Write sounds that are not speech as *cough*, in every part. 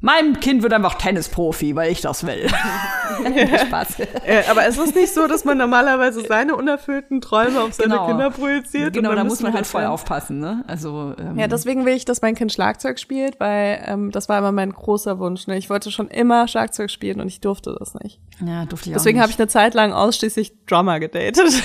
Mein Kind wird einfach Tennisprofi, weil ich das will. *laughs* Spaß. Äh, aber es ist nicht so, dass man normalerweise seine unerfüllten Träume auf seine Genau. Kinder projiziert. Genau, da muss man halt voll aufpassen, ne? Also ähm, Ja, deswegen will ich, dass mein Kind Schlagzeug spielt, weil ähm, das war immer mein großer Wunsch. Ne? Ich wollte schon immer Schlagzeug spielen und ich durfte das nicht. ja durfte ich Deswegen auch habe ich eine Zeit lang ausschließlich Drummer gedatet. *laughs*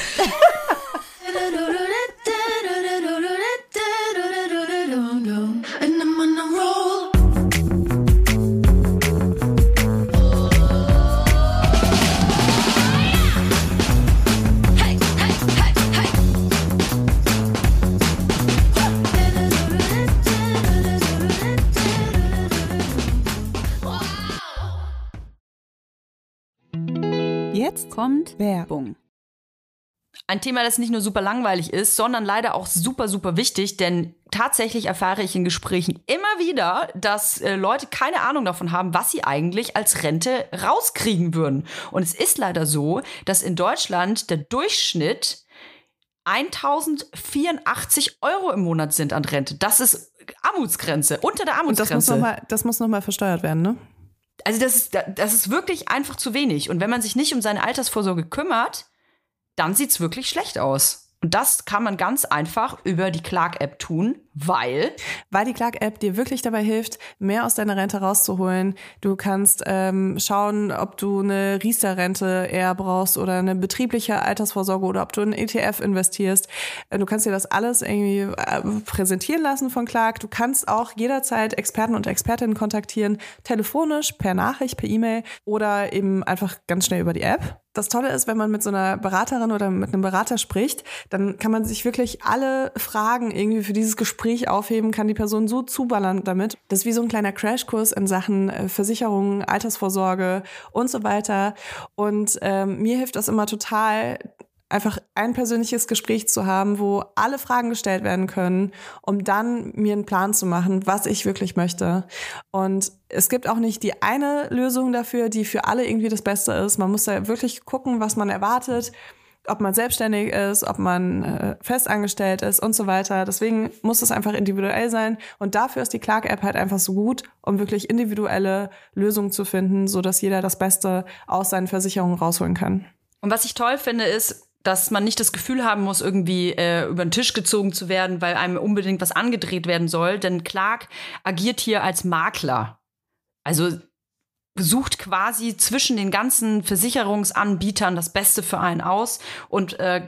kommt Werbung. Ein Thema, das nicht nur super langweilig ist, sondern leider auch super, super wichtig, denn tatsächlich erfahre ich in Gesprächen immer wieder, dass äh, Leute keine Ahnung davon haben, was sie eigentlich als Rente rauskriegen würden. Und es ist leider so, dass in Deutschland der Durchschnitt 1084 Euro im Monat sind an Rente. Das ist Armutsgrenze, unter der Und das muss Armutsgrenze. nochmal, das muss noch mal versteuert werden, ne? Also das ist, das ist wirklich einfach zu wenig. Und wenn man sich nicht um seine Altersvorsorge kümmert, dann sieht's wirklich schlecht aus. Und das kann man ganz einfach über die Clark-App tun, weil Weil die Clark-App dir wirklich dabei hilft, mehr aus deiner Rente rauszuholen. Du kannst ähm, schauen, ob du eine Riester-Rente eher brauchst oder eine betriebliche Altersvorsorge oder ob du in ETF investierst. Äh, Du kannst dir das alles irgendwie äh, präsentieren lassen von Clark. Du kannst auch jederzeit Experten und Expertinnen kontaktieren, telefonisch, per Nachricht, per E-Mail oder eben einfach ganz schnell über die App. Das Tolle ist, wenn man mit so einer Beraterin oder mit einem Berater spricht, dann kann man sich wirklich alle Fragen irgendwie für dieses Gespräch aufheben, kann die Person so zuballern damit. Das ist wie so ein kleiner Crashkurs in Sachen äh, Versicherungen, Altersvorsorge und so weiter. Und ähm, mir hilft das immer total, einfach ein persönliches Gespräch zu haben, wo alle Fragen gestellt werden können, um dann mir einen Plan zu machen, was ich wirklich möchte. Und es gibt auch nicht die eine Lösung dafür, die für alle irgendwie das Beste ist. Man muss da wirklich gucken, was man erwartet, ob man selbstständig ist, ob man äh, festangestellt ist und so weiter. Deswegen muss es einfach individuell sein. Und dafür ist die Clark-App halt einfach so gut, um wirklich individuelle Lösungen zu finden, so dass jeder das Beste aus seinen Versicherungen rausholen kann. Und was ich toll finde, ist, dass man nicht das Gefühl haben muss, irgendwie äh, über den Tisch gezogen zu werden, weil einem unbedingt was angedreht werden soll. Denn Clark agiert hier als Makler. Also sucht quasi zwischen den ganzen Versicherungsanbietern das Beste für einen aus und äh,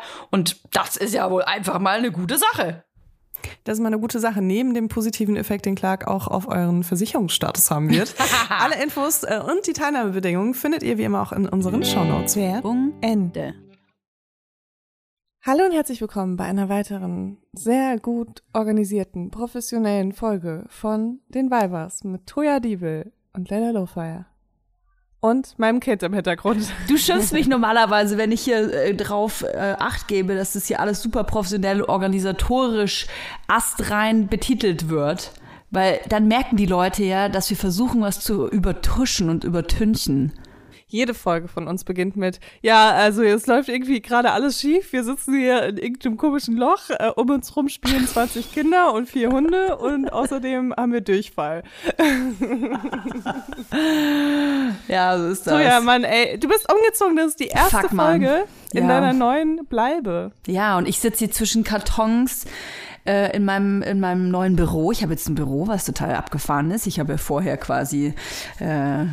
und das ist ja wohl einfach mal eine gute Sache. Das ist mal eine gute Sache, neben dem positiven Effekt, den Clark auch auf euren Versicherungsstatus haben wird. *laughs* Alle Infos äh, und die Teilnahmebedingungen findet ihr wie immer auch in unseren Shownotes. Werbung Ende. Hallo und herzlich willkommen bei einer weiteren sehr gut organisierten, professionellen Folge von den Vibers mit Toya Diebel und Leila Lowfire. Und meinem Kind im Hintergrund. *laughs* Du schimpfst mich normalerweise, wenn ich hier äh, drauf äh, Acht gebe, dass das hier alles super professionell, organisatorisch, astrein betitelt wird. Weil dann merken die Leute ja, dass wir versuchen, was zu übertuschen und übertünchen. Jede Folge von uns beginnt mit, ja, also es läuft irgendwie gerade alles schief. Wir sitzen hier in irgendeinem komischen Loch. Äh, um uns rum spielen 20 *laughs* Kinder und vier Hunde und außerdem haben wir Durchfall. *laughs* Ja, so ist das. So, ja, Mann, ey, du bist umgezogen. Das ist die erste Fuck. Folge in Ja. deiner neuen Bleibe. Ja, und ich sitze hier zwischen Kartons äh, in, meinem, in meinem neuen Büro. Ich habe jetzt ein Büro, was total abgefahren ist. Ich habe vorher quasi, äh,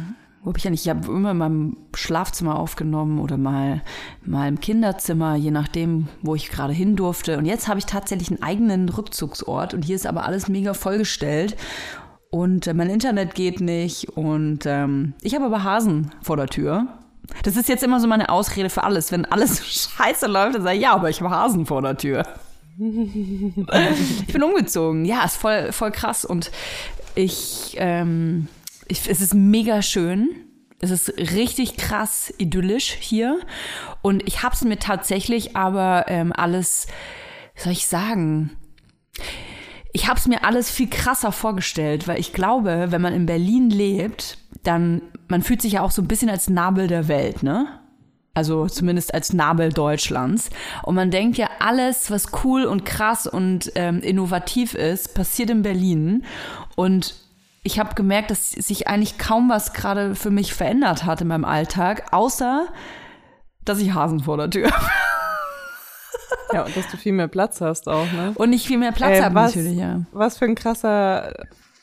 wo habe ich ja nicht, ich habe immer in meinem Schlafzimmer aufgenommen oder mal, mal im Kinderzimmer, je nachdem, wo ich gerade hin durfte. Und jetzt habe ich tatsächlich einen eigenen Rückzugsort und hier ist aber alles mega vollgestellt. Und äh, mein Internet geht nicht und ähm, ich habe aber Hasen vor der Tür. Das ist jetzt immer so meine Ausrede für alles. Wenn alles *laughs* scheiße läuft, dann sage ich, ja, aber ich habe Hasen vor der Tür. *laughs* ich bin umgezogen. Ja, ist voll, voll krass. Und ich, ähm, ich, es ist mega schön. Es ist richtig krass idyllisch hier. Und ich habe es mir tatsächlich aber ähm, alles, wie soll ich sagen, ich habe es mir alles viel krasser vorgestellt, weil ich glaube, wenn man in Berlin lebt, dann, man fühlt sich ja auch so ein bisschen als Nabel der Welt, ne? Also zumindest als Nabel Deutschlands. Und man denkt ja, alles, was cool und krass und ähm, innovativ ist, passiert in Berlin. Und ich habe gemerkt, dass sich eigentlich kaum was gerade für mich verändert hat in meinem Alltag, außer dass ich Hasen vor der Tür habe. *laughs* Ja, und dass du viel mehr Platz hast auch, ne? Und nicht viel mehr Platz Ey, habe was, natürlich, ja. was für ein krasser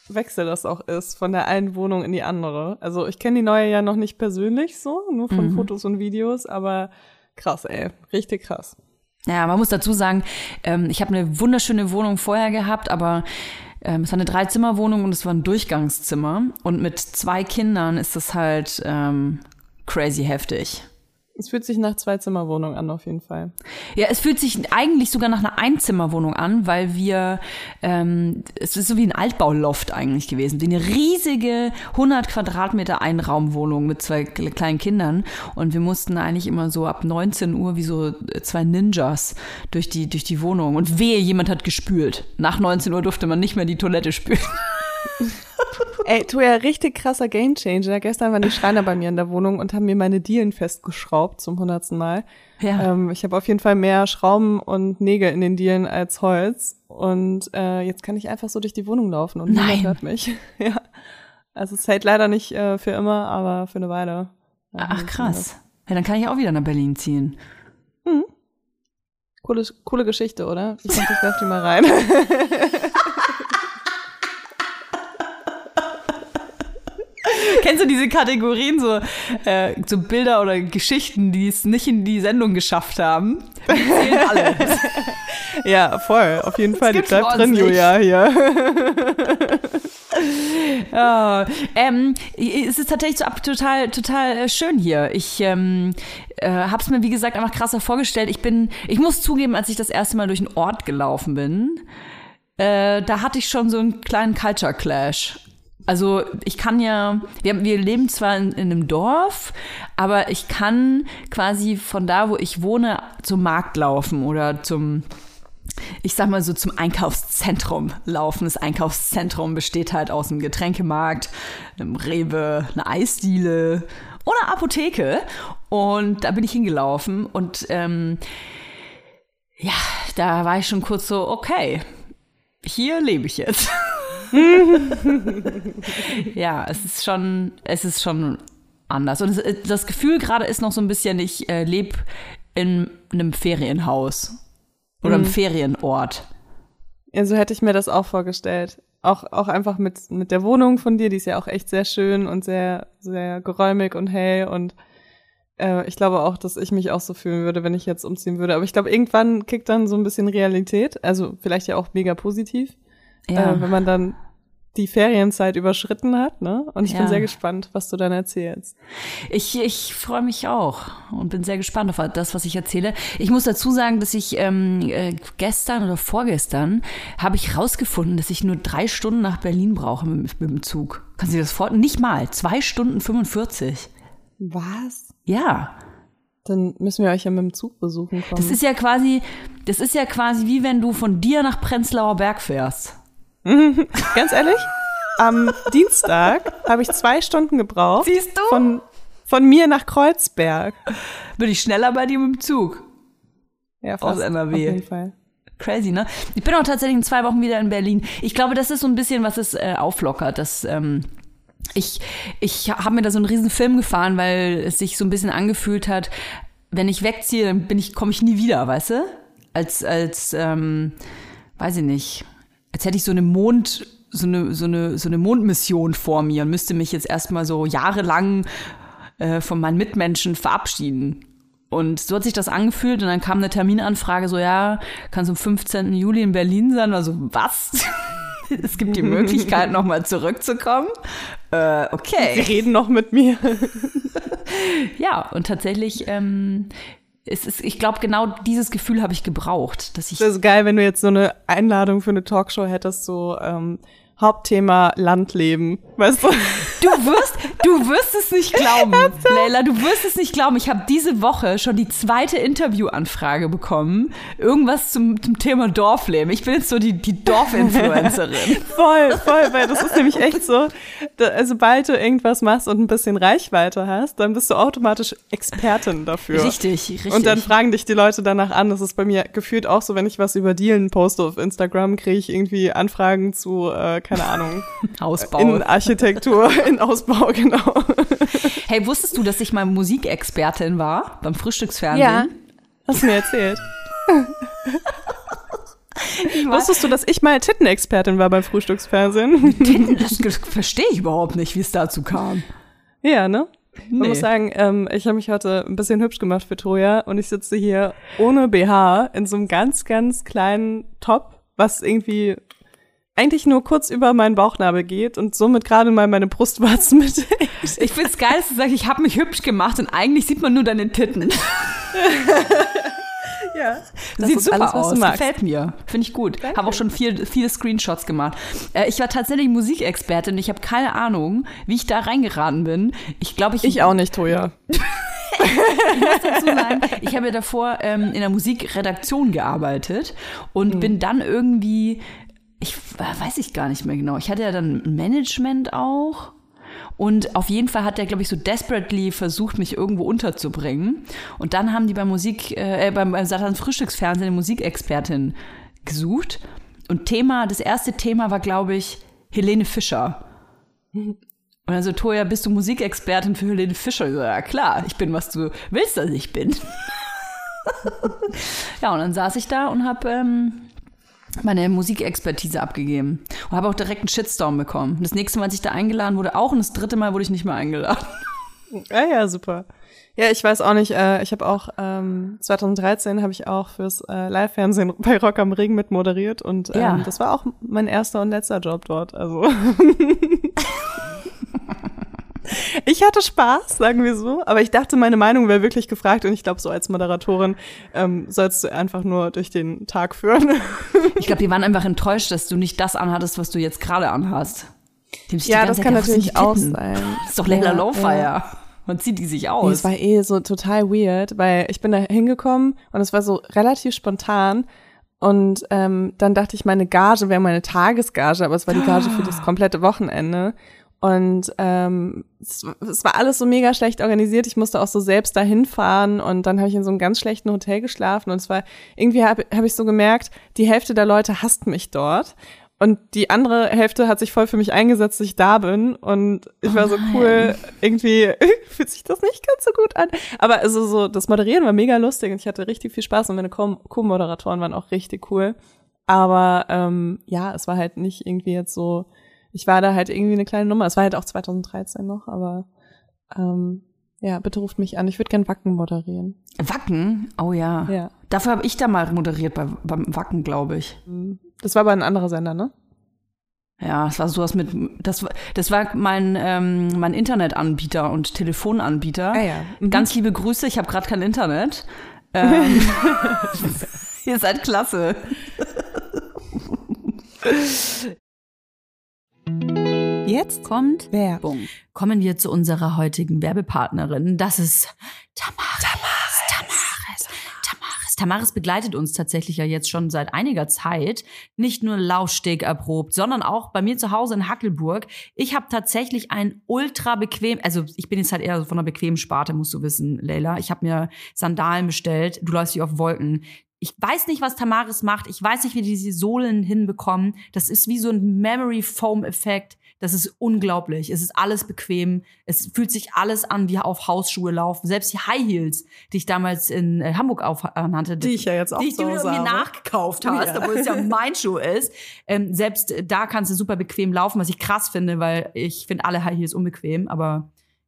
Wechsel das auch ist, von der einen Wohnung in die andere. Also ich kenne die neue ja noch nicht persönlich so, nur von Mhm. Fotos und Videos, aber krass, ey. Richtig krass. Ja, man muss dazu sagen, ähm, ich habe eine wunderschöne Wohnung vorher gehabt, aber ähm, es war eine Dreizimmerwohnung und es war ein Durchgangszimmer. Und mit zwei Kindern ist das halt ähm, crazy heftig. Es fühlt sich nach Zwei-Zimmer-Wohnung an, auf jeden Fall. Ja, es fühlt sich eigentlich sogar nach einer Einzimmerwohnung an, weil wir, ähm, es ist so wie ein Altbauloft eigentlich gewesen. Wie eine riesige 100 Quadratmeter Einraumwohnung mit zwei kle- kleinen Kindern. Und wir mussten eigentlich immer so ab 19 Uhr wie so zwei Ninjas durch die, durch die Wohnung. Und wehe, jemand hat gespült. Nach 19 Uhr durfte man nicht mehr die Toilette spülen. *laughs* Ey, tu ja richtig krasser Gamechanger. Gestern waren die Schreiner bei mir in der Wohnung und haben mir meine Dielen festgeschraubt zum hundertsten Mal. Ja. Ähm, ich habe auf jeden Fall mehr Schrauben und Nägel in den Dielen als Holz. Und äh, jetzt kann ich einfach so durch die Wohnung laufen und niemand hört mich. *laughs* ja. Also es hält leider nicht äh, für immer, aber für eine Weile. Ja, Ach krass. Ja, dann kann ich auch wieder nach Berlin ziehen. Coole, coole Geschichte, oder? Ich dachte, ich werf die mal rein. *laughs* Kennst du diese Kategorien, so, äh, so Bilder oder Geschichten, die es nicht in die Sendung geschafft haben? Die zählen alle. *laughs* ja, voll. Auf jeden Fall. Die bleibt drin. Julia, hier. Ja, ähm, es ist tatsächlich so ab, total, total äh, schön hier. Ich ähm, äh, habe es mir, wie gesagt, einfach krasser vorgestellt. Ich bin, ich muss zugeben, als ich das erste Mal durch einen Ort gelaufen bin, äh, da hatte ich schon so einen kleinen Culture Clash. Also ich kann ja, wir, wir leben zwar in, in einem Dorf, aber ich kann quasi von da, wo ich wohne, zum Markt laufen oder zum, ich sag mal so zum Einkaufszentrum laufen. Das Einkaufszentrum besteht halt aus einem Getränkemarkt, einem Rewe, einer Eisdiele oder Apotheke. Und da bin ich hingelaufen und ähm, ja, da war ich schon kurz so, okay, hier lebe ich jetzt. *laughs* *laughs* ja, es ist schon, es ist schon anders. Und es, das Gefühl gerade ist noch so ein bisschen, ich äh, lebe in einem Ferienhaus oder einem Ferienort. Ja, so hätte ich mir das auch vorgestellt. Auch, auch einfach mit, mit der Wohnung von dir, die ist ja auch echt sehr schön und sehr, sehr geräumig und hell und äh, ich glaube auch, dass ich mich auch so fühlen würde, wenn ich jetzt umziehen würde. Aber ich glaube, irgendwann kickt dann so ein bisschen Realität, also vielleicht ja auch mega positiv, Ja. äh, wenn man dann die Ferienzeit überschritten hat, ne? Und ich Ja. bin sehr gespannt, was du dann erzählst. Ich, ich freue mich auch und bin sehr gespannt auf das, was ich erzähle. Ich muss dazu sagen, dass ich ähm, äh, gestern oder vorgestern habe ich rausgefunden, dass ich nur drei Stunden nach Berlin brauche mit, mit dem Zug. Kannst du dir das vorstellen? Nicht mal. Zwei Stunden 45. Was? Ja. Dann müssen wir euch ja mit dem Zug besuchen kommen. Das ist ja quasi, das ist ja quasi wie wenn du von dir nach Prenzlauer Berg fährst. *laughs* Ganz ehrlich, am Dienstag habe ich zwei Stunden gebraucht. Siehst du? Von, von mir nach Kreuzberg. Bin ich schneller bei dir mit dem Zug. Ja, Aus NRW. Auf jeden Fall. Crazy, ne? Ich bin auch tatsächlich in zwei Wochen wieder in Berlin. Ich glaube, das ist so ein bisschen, was es äh, auflockert. Das, ähm, ich ich habe mir da so einen riesen Film gefahren, weil es sich so ein bisschen angefühlt hat, wenn ich wegziehe, dann bin ich, komme ich nie wieder, weißt du? Als, als, ähm, weiß ich nicht, als hätte ich so eine Mond, so eine, so eine, so eine Mondmission vor mir und müsste mich jetzt erstmal so jahrelang äh, von meinen Mitmenschen verabschieden. Und so hat sich das angefühlt und dann kam eine Terminanfrage so, ja, kannst du am 15. Juli in Berlin sein? Also, was? *laughs* es gibt die Möglichkeit, nochmal zurückzukommen. Äh, Sie okay. reden noch mit mir. *laughs* Ja, und tatsächlich, ähm, es ist, ich glaube, genau dieses Gefühl habe ich gebraucht, dass ich Das ist geil, wenn du jetzt so eine Einladung für eine Talkshow hättest, so ähm, Hauptthema Landleben. Weißt du? Du wirst, du wirst es nicht glauben, *laughs* Leila, du wirst es nicht glauben. Ich habe diese Woche schon die zweite Interviewanfrage bekommen. Irgendwas zum, zum Thema Dorfleben. Ich bin jetzt so die, die Dorfinfluencerin. *laughs* Voll, voll, weil das ist nämlich echt so, da, also sobald du irgendwas machst und ein bisschen Reichweite hast, dann bist du automatisch Expertin dafür. Richtig, richtig. Und dann fragen dich die Leute danach an. Das ist bei mir gefühlt auch so, wenn ich was über Dealen poste auf Instagram, kriege ich irgendwie Anfragen zu, äh, keine Ahnung, *laughs* Hausbau. Innenarchitektur, in Ausbau, genau. *laughs* Hey, wusstest du, dass ich mal Musikexpertin war beim Frühstücksfernsehen? Hast du mir erzählt. *laughs* Wusstest du, dass ich mal Tittenexpertin war beim Frühstücksfernsehen? Das, das verstehe ich überhaupt nicht, wie es dazu kam. ja, ne? Man Nee. muss sagen, ähm, ich habe mich heute ein bisschen hübsch gemacht für Troja und ich sitze hier ohne BH in so einem ganz, ganz kleinen Top, was irgendwie eigentlich nur kurz über meinen Bauchnabel geht und somit gerade mal meine Brustwarzen *laughs* mit. Ich find's geil, dass du sagst, ich habe mich hübsch gemacht und eigentlich sieht man nur deine Titten. *laughs* ja. Sieht ist super alles, aus. Gefällt mir. Finde ich gut. Habe auch schon viel, viele Screenshots gemacht. Äh, ich war tatsächlich Musikexpertin. Ich habe keine Ahnung, wie ich da reingeraten bin. Ich glaube, ich, Ich auch nicht, Troja. *laughs* muss dazu sagen, ich habe ja davor ähm, in der Musikredaktion gearbeitet und bin dann irgendwie, ich äh, weiß ich gar nicht mehr genau. Ich hatte ja dann Management auch. Und auf jeden Fall hat der, glaube ich, so desperately versucht, mich irgendwo unterzubringen. Und dann haben die beim Musik, äh, beim, beim Satan Frühstücksfernsehen eine Musikexpertin gesucht. Und Thema, das erste Thema war, glaube ich, Helene Fischer. Und dann so, Toja, bist du Musikexpertin für Helene Fischer? So, ja klar, ich bin, was du willst, dass ich bin. *laughs* ja, und dann saß ich da und habe ähm, meine Musikexpertise abgegeben. Und habe auch direkt einen Shitstorm bekommen. Das nächste Mal, als ich da eingeladen wurde, auch. Und das dritte Mal wurde ich nicht mehr eingeladen. *laughs* Ja, ja, super. Ja, ich weiß auch nicht, äh, ich habe auch, ähm, 2013 habe ich auch fürs äh, Live-Fernsehen *laughs* bei Rock am Ring mit moderiert und ähm, Ja. das war auch mein erster und letzter Job dort. Also *laughs* ich hatte Spaß, sagen wir so, aber ich dachte, meine Meinung wäre wirklich gefragt und ich glaube, so als Moderatorin ähm, sollst du einfach nur durch den Tag führen. *laughs* Ich glaube, die waren einfach enttäuscht, dass du nicht das anhattest, was du jetzt gerade anhast. Ja, das Zeit kann gedacht, natürlich auch sein. Das *laughs* ist doch Layla Ja, Lowfire. ja. Man zieht die sich Nee, aus. es war eh so total weird, weil ich bin da hingekommen und es war so relativ spontan. Und ähm, dann dachte ich, meine Gage wäre meine Tagesgage, aber es war die Gage für das komplette Wochenende. Und ähm, es, es war alles so mega schlecht organisiert. Ich musste auch so selbst dahin fahren und dann habe ich in so einem ganz schlechten Hotel geschlafen. Und es war irgendwie habe hab ich so gemerkt, die Hälfte der Leute hasst mich dort. Und die andere Hälfte hat sich voll für mich eingesetzt, dass ich da bin. Und ich war so cool. Irgendwie *laughs* fühlt sich das nicht ganz so gut an. Aber also so, das Moderieren war mega lustig und ich hatte richtig viel Spaß und meine Co- Co-Moderatoren waren auch richtig cool. Aber ähm, ja, es war halt nicht irgendwie jetzt so, ich war da halt irgendwie eine kleine Nummer. Es war halt auch 2013 noch, aber ähm, ja, bitte ruft mich an. Ich würde gern Wacken moderieren. Wacken? Oh ja. Ja. Dafür habe ich da mal moderiert bei, beim Wacken, glaube ich. Das war aber ein anderer Sender, ne? Ja, es war sowas mit, das, war- das war mein, ähm, mein Internetanbieter und Telefonanbieter. Ah ja. Mhm. Ganz liebe Grüße, ich habe gerade kein Internet. Ähm, *laughs* *laughs* ihr seid klasse. *laughs* Jetzt kommt Werbung. Kommen wir zu unserer heutigen Werbepartnerin. Das ist Tamaris. Tamaris. Tamaris. Tamaris. Tamaris begleitet uns tatsächlich ja jetzt schon seit einiger Zeit. Nicht nur Laufsteg erprobt, sondern auch bei mir zu Hause in Hackelburg. Ich habe tatsächlich ein ultra bequem, also ich bin jetzt halt eher so von einer bequemen Sparte, musst du wissen, Leila. Ich habe mir Sandalen bestellt. Du läufst wie auf Wolken. Ich weiß nicht, was Tamaris macht. Ich weiß nicht, wie die diese Sohlen hinbekommen. Das ist wie so ein Memory Foam Effekt. Das ist unglaublich. Es ist alles bequem. Es fühlt sich alles an wie auf Hausschuhe laufen. Selbst die High Heels, die ich damals in äh, Hamburg aufnannte, Die ich ja jetzt auch die dir Hause mir nachgekauft hast, Ja. obwohl es ja mein Schuh ist. Ähm, selbst da kannst du super bequem laufen, was ich krass finde, weil ich finde alle High Heels unbequem. Aber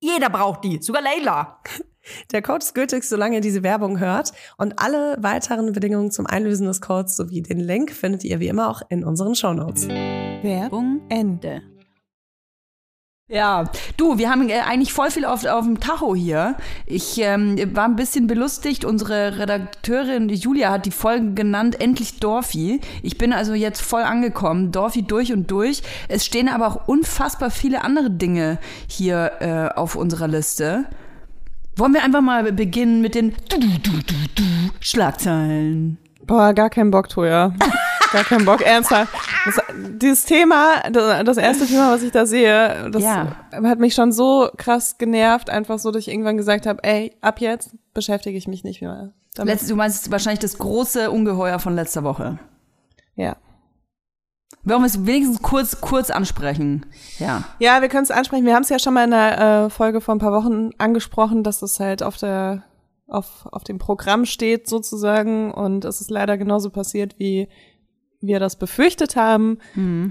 jeder braucht die, sogar Leila. *laughs* Der Code ist gültig, solange ihr diese Werbung hört. Und alle weiteren Bedingungen zum Einlösen des Codes sowie den Link findet ihr wie immer auch in unseren Shownotes. Werbung Ende. Ja, du, wir haben äh, eigentlich voll viel auf, auf dem Tacho hier. Ich ähm, war ein bisschen belustigt. Unsere Redakteurin Julia hat die Folge genannt, endlich Dorfi. Ich bin also jetzt voll angekommen, Dorfi durch und durch. Es stehen aber auch unfassbar viele andere Dinge hier äh, auf unserer Liste. Wollen wir einfach mal beginnen mit den Schlagzeilen? Boah, gar keinen Bock, Toja. Gar keinen Bock, ernsthaft. Das, dieses Thema, das, das erste Thema, was ich da sehe, das Ja. hat mich schon so krass genervt, einfach so, dass ich irgendwann gesagt habe, ey, ab jetzt beschäftige ich mich nicht mehr damit. Letzt, du meinst wahrscheinlich das große Ungeheuer von letzter Woche. ja. Wollen wir es wenigstens kurz, kurz ansprechen? Ja. Ja, wir können es ansprechen. Wir haben es ja schon mal in der äh, Folge vor ein paar Wochen angesprochen, dass es halt auf der auf, auf dem Programm steht sozusagen und es ist leider genauso passiert, wie wir das befürchtet haben.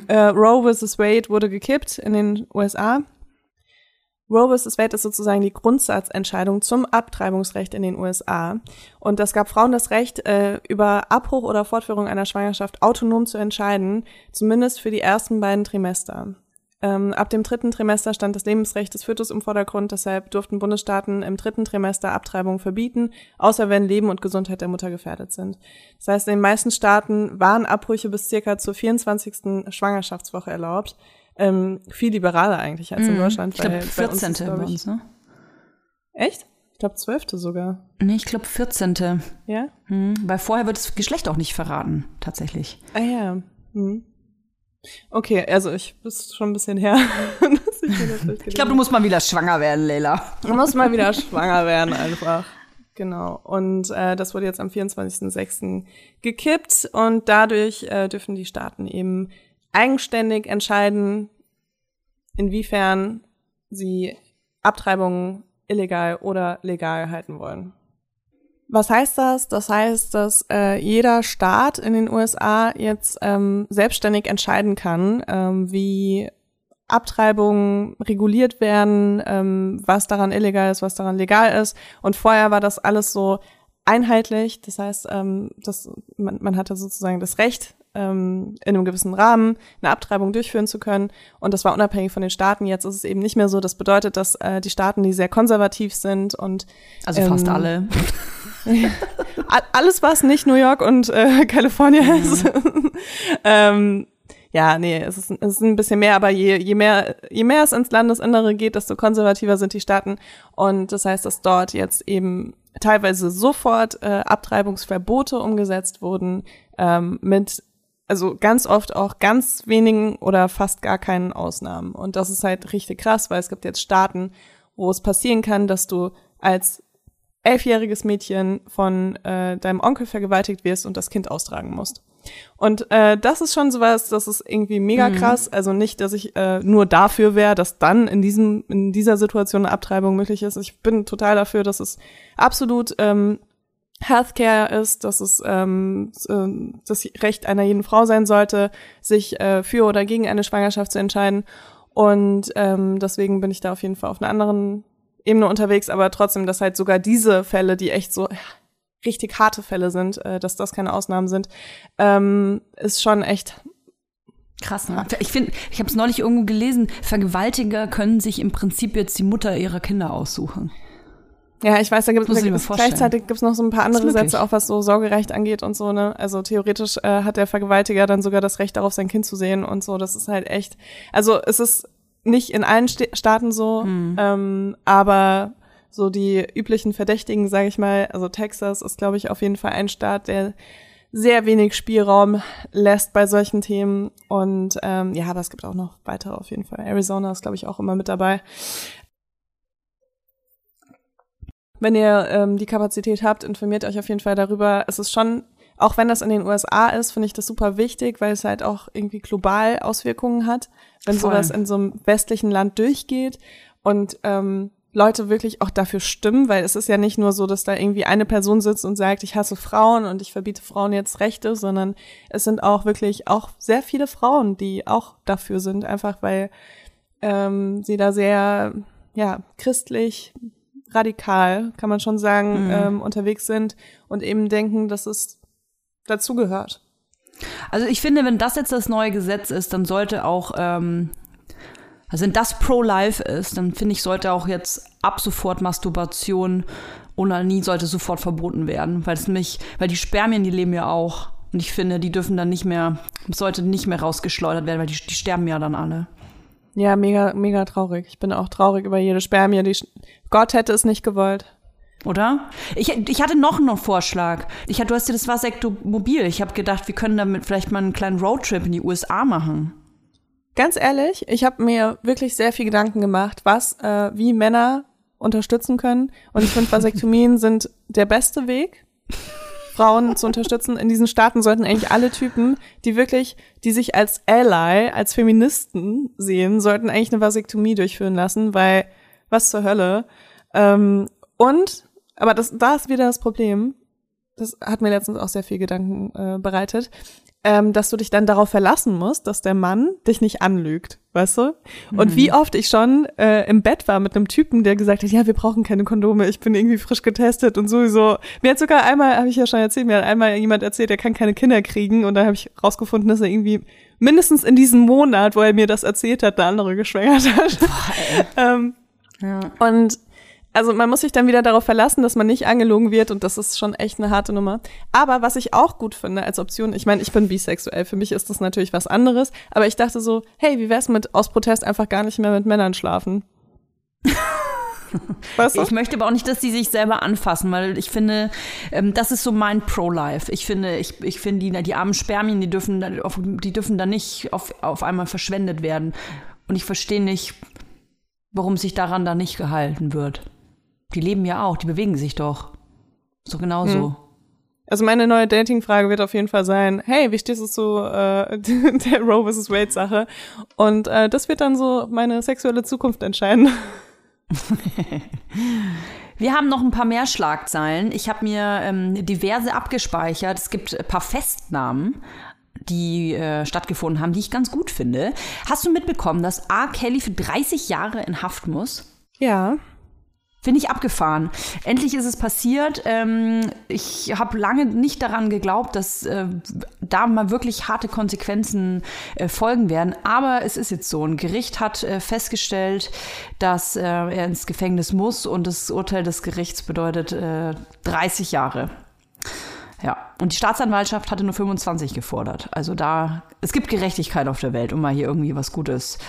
Äh, Roe vs. Wade wurde gekippt in den USA. Roe vs. Wade ist sozusagen die Grundsatzentscheidung zum Abtreibungsrecht in den USA. Und das gab Frauen das Recht, äh, über Abbruch oder Fortführung einer Schwangerschaft autonom zu entscheiden, zumindest für die ersten beiden Trimester. Ähm, ab dem dritten Trimester stand das Lebensrecht des Fötus im Vordergrund, deshalb durften Bundesstaaten im dritten Trimester Abtreibung verbieten, außer wenn Leben und Gesundheit der Mutter gefährdet sind. Das heißt, in den meisten Staaten waren Abbrüche bis circa zur 24. Schwangerschaftswoche erlaubt. Ähm, viel liberaler eigentlich als in Deutschland. Ich glaube, weil bei uns 14. bei uns, ne? Echt? Ich glaube, 12. sogar. Nee, ich glaube 14. Ja? Hm, weil vorher wird das Geschlecht auch nicht verraten, tatsächlich. Ah ja. Hm. Okay, also ich ist schon ein bisschen her. *laughs* ich *laughs* Ich glaube, du musst mal wieder schwanger werden, Leila. Man muss mal wieder schwanger werden einfach. Genau. Und äh, das wurde jetzt am 24.06. gekippt und dadurch äh, dürfen die Staaten eben eigenständig entscheiden, inwiefern sie Abtreibungen illegal oder legal halten wollen. Was heißt das? Das heißt, dass äh, jeder Staat in den USA jetzt ähm, selbstständig entscheiden kann, ähm, wie Abtreibungen reguliert werden, ähm, was daran illegal ist, was daran legal ist. Und vorher war das alles so einheitlich. Das heißt, ähm, das, man, man hatte sozusagen das Recht, ähm, in einem gewissen Rahmen eine Abtreibung durchführen zu können. Und das war unabhängig von den Staaten. Jetzt ist es eben nicht mehr so. Das bedeutet, dass äh, die Staaten, die sehr konservativ sind und Also fast Ähm, alle. Alles, was nicht New York und äh, Kalifornien ist. *laughs* ähm, ja, nee, es ist, es ist ein bisschen mehr, aber je, je mehr, je mehr es ins Landesinnere geht, desto konservativer sind die Staaten. Und das heißt, dass dort jetzt eben teilweise sofort äh, Abtreibungsverbote umgesetzt wurden, ähm, mit also ganz oft auch ganz wenigen oder fast gar keinen Ausnahmen. Und das ist halt richtig krass, weil es gibt jetzt Staaten, wo es passieren kann, dass du als elfjähriges Mädchen von äh, deinem Onkel vergewaltigt wirst und das Kind austragen musst. Und äh, das ist schon sowas, das ist irgendwie mega krass. Also nicht, dass ich äh, nur dafür wäre, dass dann in diesem in dieser Situation eine Abtreibung möglich ist. Ich bin total dafür, dass es absolut ähm, Healthcare ist, dass es ähm, äh, das Recht einer jeden Frau sein sollte, sich äh, für oder gegen eine Schwangerschaft zu entscheiden. Und ähm, deswegen bin ich da auf jeden Fall auf einer anderen Ebene unterwegs, aber trotzdem, dass halt sogar diese Fälle, die echt so richtig harte Fälle sind, äh, dass das keine Ausnahmen sind, ähm, ist schon echt Krass, ne? Ich finde, ich habe es neulich irgendwo gelesen, Vergewaltiger können sich im Prinzip jetzt die Mutter ihrer Kinder aussuchen. Ja, ich weiß, da gibt es gleichzeitig gibt's noch so ein paar andere. Gesetze, auch was so Sorgerecht angeht und so, ne? Also theoretisch äh, hat der Vergewaltiger dann sogar das Recht darauf, sein Kind zu sehen und so. Das ist halt echt. Also es ist nicht in allen St Staaten so, Hm. ähm, aber so die üblichen Verdächtigen, sage ich mal, also Texas ist, glaube ich, auf jeden Fall ein Staat, der sehr wenig Spielraum lässt bei solchen Themen. Und ähm, ja, aber es gibt auch noch weitere auf jeden Fall. Arizona ist, glaube ich, auch immer mit dabei. Wenn ihr ähm, die Kapazität habt, informiert euch auf jeden Fall darüber. Es ist schon, auch wenn das in den USA ist, finde ich das super wichtig, weil es halt auch irgendwie global Auswirkungen hat, wenn Voll. sowas in so einem westlichen Land durchgeht und ähm, Leute wirklich auch dafür stimmen, weil es ist ja nicht nur so, dass da irgendwie eine Person sitzt und sagt, ich hasse Frauen und ich verbiete Frauen jetzt Rechte, sondern es sind auch wirklich auch sehr viele Frauen, die auch dafür sind, einfach weil ähm, sie da sehr ja christlich radikal, kann man schon sagen, Mhm. ähm, unterwegs sind und eben denken, dass es dazugehört. Also ich finde, wenn das jetzt das neue Gesetz ist, dann sollte auch, ähm, also wenn das pro-life ist, dann finde ich, sollte auch jetzt ab sofort Masturbation, Onanie sollte sofort verboten werden, weil es nämlich, weil die Spermien, die leben ja auch. Und ich finde, die dürfen dann nicht mehr, sollte nicht mehr rausgeschleudert werden, weil die, die sterben ja dann alle. Ja, mega, mega traurig. Ich bin auch traurig über jede Spermie. Die Gott hätte es nicht gewollt. Oder? Ich, ich hatte noch einen Vorschlag. Ich, du hast dir das Vasektomobil. Ich habe gedacht, wir können damit vielleicht mal einen kleinen Roadtrip in die USA machen. Ganz ehrlich, ich habe mir wirklich sehr viel Gedanken gemacht, was, äh, wie Männer unterstützen können. Und ich finde, Vasektomien *laughs* sind der beste Weg, Frauen zu unterstützen. In diesen Staaten sollten eigentlich alle Typen, die wirklich, die sich als Ally, als Feministen sehen, sollten eigentlich eine Vasektomie durchführen lassen, weil was zur Hölle. Ähm, und, aber das, da ist wieder das Problem. Das hat mir letztens auch sehr viel Gedanken äh, bereitet ähm, dass du dich dann darauf verlassen musst, dass der Mann dich nicht anlügt, weißt du? Und wie oft ich schon äh, im Bett war mit einem Typen, der gesagt hat, ja, wir brauchen keine Kondome, ich bin irgendwie frisch getestet und sowieso. Mir hat sogar einmal, habe ich ja schon erzählt, mir hat einmal jemand erzählt, er kann keine Kinder kriegen und dann habe ich rausgefunden, dass er irgendwie mindestens in diesem Monat, wo er mir das erzählt hat, eine andere geschwängert hat. *laughs* ähm, Ja. und also man muss sich dann wieder darauf verlassen, dass man nicht angelogen wird und das ist schon echt eine harte Nummer. Aber was ich auch gut finde als Option, ich meine, ich bin bisexuell, für mich ist das natürlich was anderes, aber ich dachte so, hey, wie wär's mit aus Protest einfach gar nicht mehr mit Männern schlafen? *laughs* weißt du? Ich möchte aber auch nicht, dass die sich selber anfassen, weil ich finde, ähm, das ist so mein Pro-Life. Ich finde, ich, ich finde, die, die armen Spermien, die dürfen, dann auf, die dürfen dann nicht auf, auf einmal verschwendet werden. Und ich verstehe nicht, warum sich daran dann nicht gehalten wird. Die leben ja auch, die bewegen sich doch. Doch genauso. Also meine neue Dating-Frage wird auf jeden Fall sein, hey, wie stehst du zu äh, *laughs* der Roe vs. Wade Sache? Und äh, das wird dann so meine sexuelle Zukunft entscheiden. *laughs* Wir haben noch ein paar mehr Schlagzeilen. Ich habe mir ähm, diverse abgespeichert. Es gibt ein paar Festnahmen, die äh, stattgefunden haben, die ich ganz gut finde. Hast du mitbekommen, dass A. Kelly für 30 Jahre in Haft muss? Ja. Finde ich abgefahren. Endlich ist es passiert. Ähm, ich habe lange nicht daran geglaubt, dass äh, da mal wirklich harte Konsequenzen äh, folgen werden. Aber es ist jetzt so. Ein Gericht hat äh, festgestellt, dass äh, er ins Gefängnis muss und das Urteil des Gerichts bedeutet äh, 30 Jahre. Ja, und die Staatsanwaltschaft hatte nur 25 gefordert. Also da, es gibt Gerechtigkeit auf der Welt, um mal hier irgendwie was Gutes.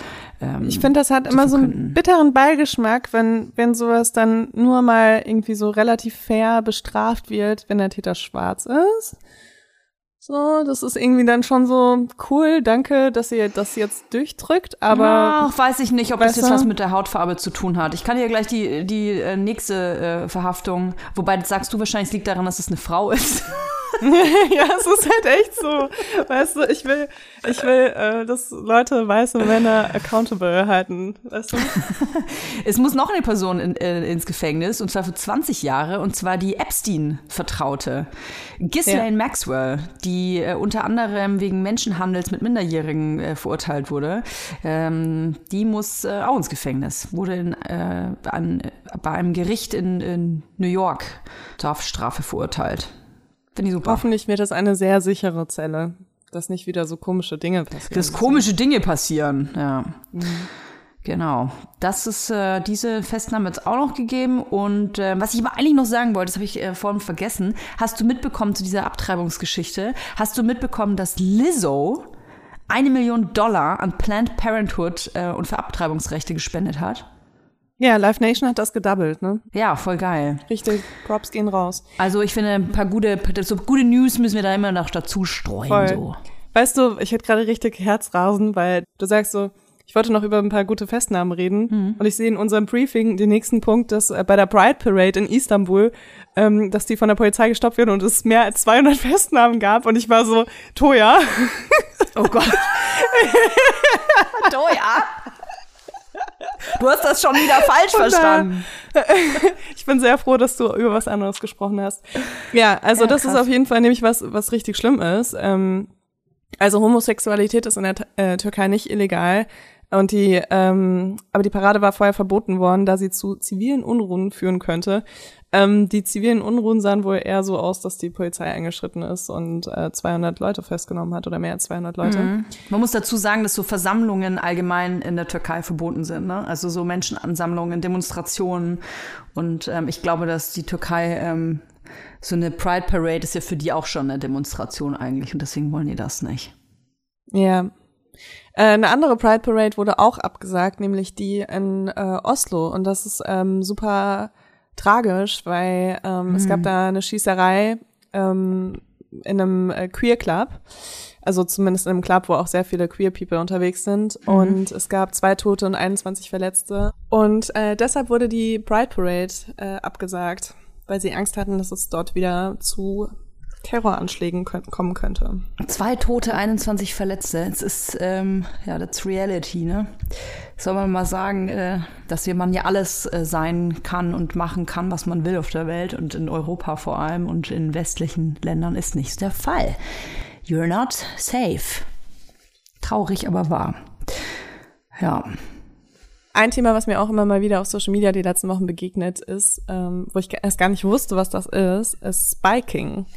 Ähm, Ich finde, das hat immer so einen bitteren Beigeschmack, wenn, wenn sowas dann nur mal irgendwie so relativ fair bestraft wird, wenn der Täter schwarz ist. So, das ist irgendwie dann schon so cool. Danke, dass ihr das jetzt durchdrückt. Aber Ach, weiß ich nicht, ob das Weißt jetzt was mit der Hautfarbe zu tun hat. Ich kann dir gleich die, die äh, nächste äh, Verhaftung, wobei das sagst du wahrscheinlich, es liegt daran, dass es eine Frau ist. *laughs* *laughs* ja, es ist halt echt so. Weißt du, ich will, ich will, äh, dass Leute weiße Männer accountable halten. Weißt du? *laughs* Es muss noch eine Person in, äh, ins Gefängnis, und zwar für 20 Jahre, und zwar die Epstein-Vertraute. Ghislaine Maxwell, die äh, unter anderem wegen Menschenhandels mit Minderjährigen äh, verurteilt wurde, ähm, die muss äh, auch ins Gefängnis, wurde in, äh, an, bei einem Gericht in, in New York zur Haftstrafe verurteilt. Finde ich super. Hoffentlich wird das eine sehr sichere Zelle, dass nicht wieder so komische Dinge passieren. dass komische Dinge passieren. Ja. Genau. Das ist äh, diese Festnahme jetzt auch noch gegeben. Und äh, was ich aber eigentlich noch sagen wollte, das habe ich äh, vorhin vergessen. Hast du mitbekommen zu dieser Abtreibungsgeschichte? Hast du mitbekommen, dass Lizzo eine Million Dollar an Planned Parenthood äh, und für Abtreibungsrechte gespendet hat? Ja, Live Nation hat das gedoubled, ne? Ja, voll geil. Richtig, Props gehen raus. Also ich finde, ein paar gute, so gute News müssen wir da immer noch dazu streuen. Voll. So. Weißt du, ich hätte gerade richtig Herzrasen, weil du sagst so, ich wollte noch über ein paar gute Festnahmen reden. Und ich sehe in unserem Briefing den nächsten Punkt, dass äh, bei der Pride Parade in Istanbul, ähm, dass die von der Polizei gestoppt werden und es mehr als 200 *laughs* Festnahmen gab. Und ich war so, Toja, Oh Gott. *laughs* oh ja. Du hast das schon wieder falsch Und, äh, verstanden. *laughs* ich bin sehr froh, dass du über was anderes gesprochen hast. Ja, also Ja, das ist krass. auf jeden Fall nämlich was, was richtig schlimm ist. Ähm, also Homosexualität ist in der äh, Türkei nicht illegal. Und die, ähm, aber die Parade war vorher verboten worden, da sie zu zivilen Unruhen führen könnte. Ähm, die zivilen Unruhen sahen wohl eher so aus, dass die Polizei eingeschritten ist und äh, 200 Leute festgenommen hat oder mehr als 200 Leute. Man muss dazu sagen, dass so Versammlungen allgemein in der Türkei verboten sind. Ne? Also so Menschenansammlungen, Demonstrationen. Und ähm, ich glaube, dass die Türkei ähm, so eine Pride Parade ist ja für die auch schon eine Demonstration eigentlich. Und deswegen wollen die das nicht. Ja. Äh, eine andere Pride Parade wurde auch abgesagt, nämlich die in äh, Oslo. Und das ist ähm, super tragisch, weil ähm, es gab da eine Schießerei ähm, in einem äh, Queer Club. Also zumindest in einem Club, wo auch sehr viele Queer People unterwegs sind. Und es gab zwei Tote und 21 Verletzte. Und äh, deshalb wurde die Pride Parade äh, abgesagt, weil sie Angst hatten, dass es dort wieder zu Terroranschlägen könnt, kommen könnte. Zwei Tote, 21 Verletzte. Es ist, ähm, ja, that's reality, ne? Soll man mal sagen, äh, dass man ja alles äh, sein kann und machen kann, was man will auf der Welt und in Europa vor allem und in westlichen Ländern ist nicht der Fall. You're not safe. Traurig, aber wahr. Ja. Ein Thema, was mir auch immer mal wieder auf Social Media die letzten Wochen begegnet ist, ähm, wo ich erst gar nicht wusste, was das ist, ist Spiking.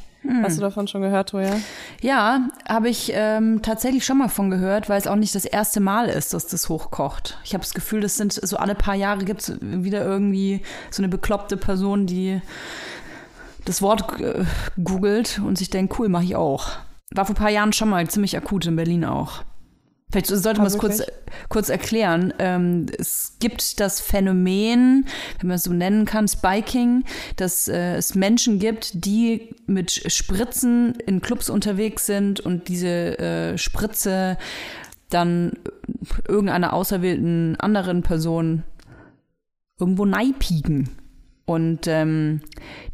Hast du davon schon gehört, Toja? Ja, habe ich ähm, tatsächlich schon mal von gehört, weil es auch nicht das erste Mal ist, dass das hochkocht. Ich habe das Gefühl, das sind so alle paar Jahre gibt es wieder irgendwie so eine bekloppte Person, die das Wort äh, googelt und sich denkt, cool, mache ich auch. War vor ein paar Jahren schon mal ziemlich akut in Berlin auch. Vielleicht sollte man es kurz, kurz erklären. Ähm, es gibt das Phänomen, wenn man es so nennen kann, Spiking, dass äh, es Menschen gibt, die mit Spritzen in Clubs unterwegs sind und diese äh, Spritze dann irgendeiner auserwählten anderen Person irgendwo neipieken. Und ähm,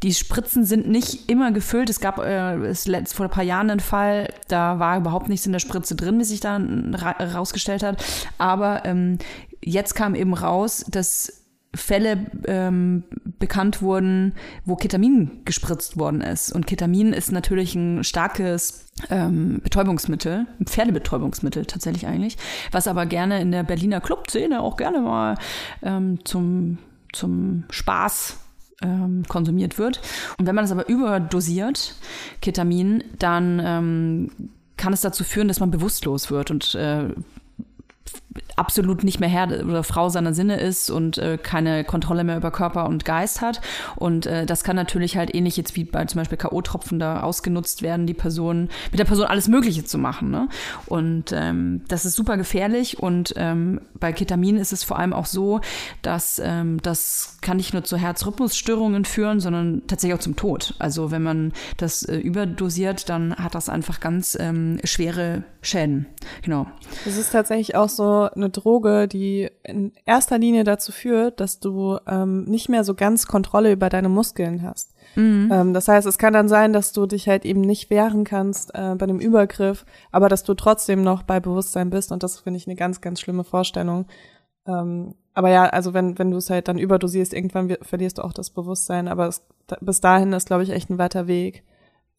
die Spritzen sind nicht immer gefüllt. Es gab äh, es vor ein paar Jahren einen Fall, da war überhaupt nichts in der Spritze drin, wie sich dann ra rausgestellt hat. Aber ähm, jetzt kam eben raus, dass Fälle ähm, bekannt wurden, wo Ketamin gespritzt worden ist. Und Ketamin ist natürlich ein starkes ähm, Betäubungsmittel, ein Pferdebetäubungsmittel tatsächlich eigentlich, was aber gerne in der Berliner Clubszene auch gerne mal ähm, zum, zum Spaß ähm, konsumiert wird. Und wenn man das aber überdosiert, Ketamin, dann ähm, kann es dazu führen, dass man bewusstlos wird und äh, absolut nicht mehr Herr oder Frau seiner Sinne ist und äh, keine Kontrolle mehr über Körper und Geist hat. Und äh, das kann natürlich halt ähnlich jetzt wie bei zum Beispiel K.O.-Tropfen da ausgenutzt werden, die Person, mit der Person alles Mögliche zu machen. Ne? Und ähm, das ist super gefährlich. Und ähm, bei Ketamin ist es vor allem auch so, dass ähm, das kann nicht nur zu Herzrhythmusstörungen führen, sondern tatsächlich auch zum Tod. Also wenn man das äh, überdosiert, dann hat das einfach ganz ähm, schwere Schäden. Genau. Das ist tatsächlich auch so eine Droge, die in erster Linie dazu führt, dass du ähm, nicht mehr so ganz Kontrolle über deine Muskeln hast. Ähm, das heißt, es kann dann sein, dass du dich halt eben nicht wehren kannst äh, bei einem Übergriff, aber dass du trotzdem noch bei Bewusstsein bist und das finde ich eine ganz, ganz schlimme Vorstellung. Ähm, aber ja, also wenn, wenn du es halt dann überdosierst, irgendwann verlierst du auch das Bewusstsein, aber es, bis dahin ist, glaube ich, echt ein weiter Weg.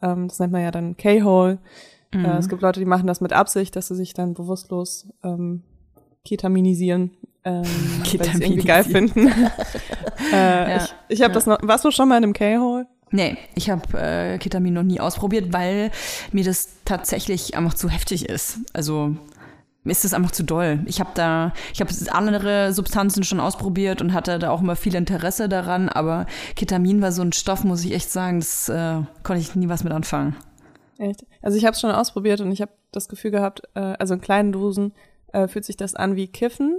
Ähm, das nennt man ja dann K-Hole. Äh, es gibt Leute, die machen das mit Absicht, dass sie sich dann bewusstlos ähm, ketaminisieren, ähm, *laughs* weil sie es irgendwie geil finden. *laughs* äh, Ja. Ich, ich habe das noch. Warst du schon mal in einem K-Hole? Nee, ich habe äh, Ketamin noch nie ausprobiert, weil mir das tatsächlich einfach zu heftig ist. Also ist das einfach zu doll. Ich habe da, ich habe andere Substanzen schon ausprobiert und hatte da auch immer viel Interesse daran, aber Ketamin war so ein Stoff, muss ich echt sagen, das äh, konnte ich nie was mit anfangen. Echt? Also ich habe es schon ausprobiert und ich habe das Gefühl gehabt, äh, also in kleinen Dosen äh, fühlt sich das an wie Kiffen,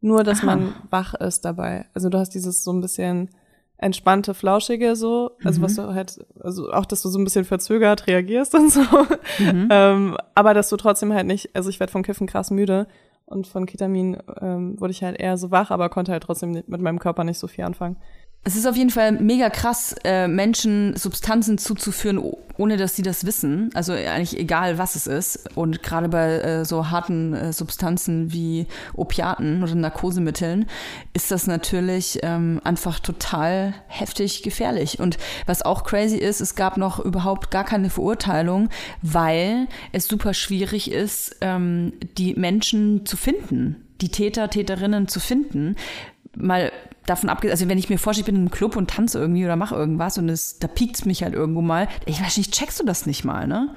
nur dass Aha. man wach ist dabei. Also du hast dieses so ein bisschen entspannte, flauschige so, also was du halt, also auch, dass du so ein bisschen verzögert reagierst *laughs* und so. ähm, aber dass du trotzdem halt nicht, also ich werde von Kiffen krass müde und von Ketamin ähm, wurde ich halt eher so wach, aber konnte halt trotzdem mit meinem Körper nicht so viel anfangen. Es ist auf jeden Fall mega krass, äh, Menschen Substanzen zuzuführen, ohne dass sie das wissen. Also eigentlich egal, was es ist. Und gerade bei äh, so harten äh, Substanzen wie Opiaten oder Narkosemitteln ist das natürlich ähm, einfach total heftig gefährlich. Und was auch crazy ist, es gab noch überhaupt gar keine Verurteilung, weil es super schwierig ist, ähm, die Menschen zu finden, die Täter, Täterinnen zu finden mal davon abgesehen, also wenn ich mir vorstelle, ich bin in einem Club und tanze irgendwie oder mache irgendwas und es, da piekt es mich halt irgendwo mal, ich weiß nicht, checkst du das nicht mal, ne?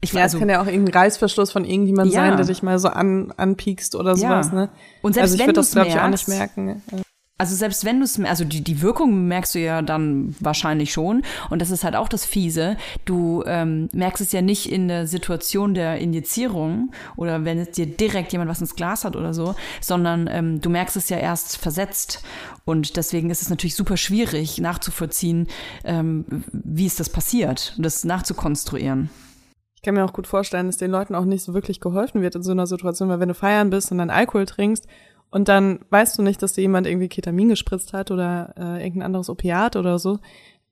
Ich Ja, weiß es kann ja auch irgendein Reißverschluss von irgendjemand Ja. sein, der dich mal so an, anpiekst oder sowas, Ja. ne? Und selbst also ich wenn würde das, glaube ich, auch nicht merken. Ja. Also selbst wenn du es, also die, die Wirkung merkst du ja dann wahrscheinlich schon. Und das ist halt auch das Fiese. Du ähm, merkst es ja nicht in der Situation der Injizierung oder wenn es dir direkt jemand was ins Glas hat oder so, sondern ähm, du merkst es ja erst versetzt. Und deswegen ist es natürlich super schwierig nachzuvollziehen, ähm, wie ist das passiert, das nachzukonstruieren. Ich kann mir auch gut vorstellen, dass den Leuten auch nicht so wirklich geholfen wird in so einer Situation, weil wenn du feiern bist und dann Alkohol trinkst und dann weißt du nicht, dass dir jemand irgendwie Ketamin gespritzt hat oder äh, irgendein anderes Opiat oder so,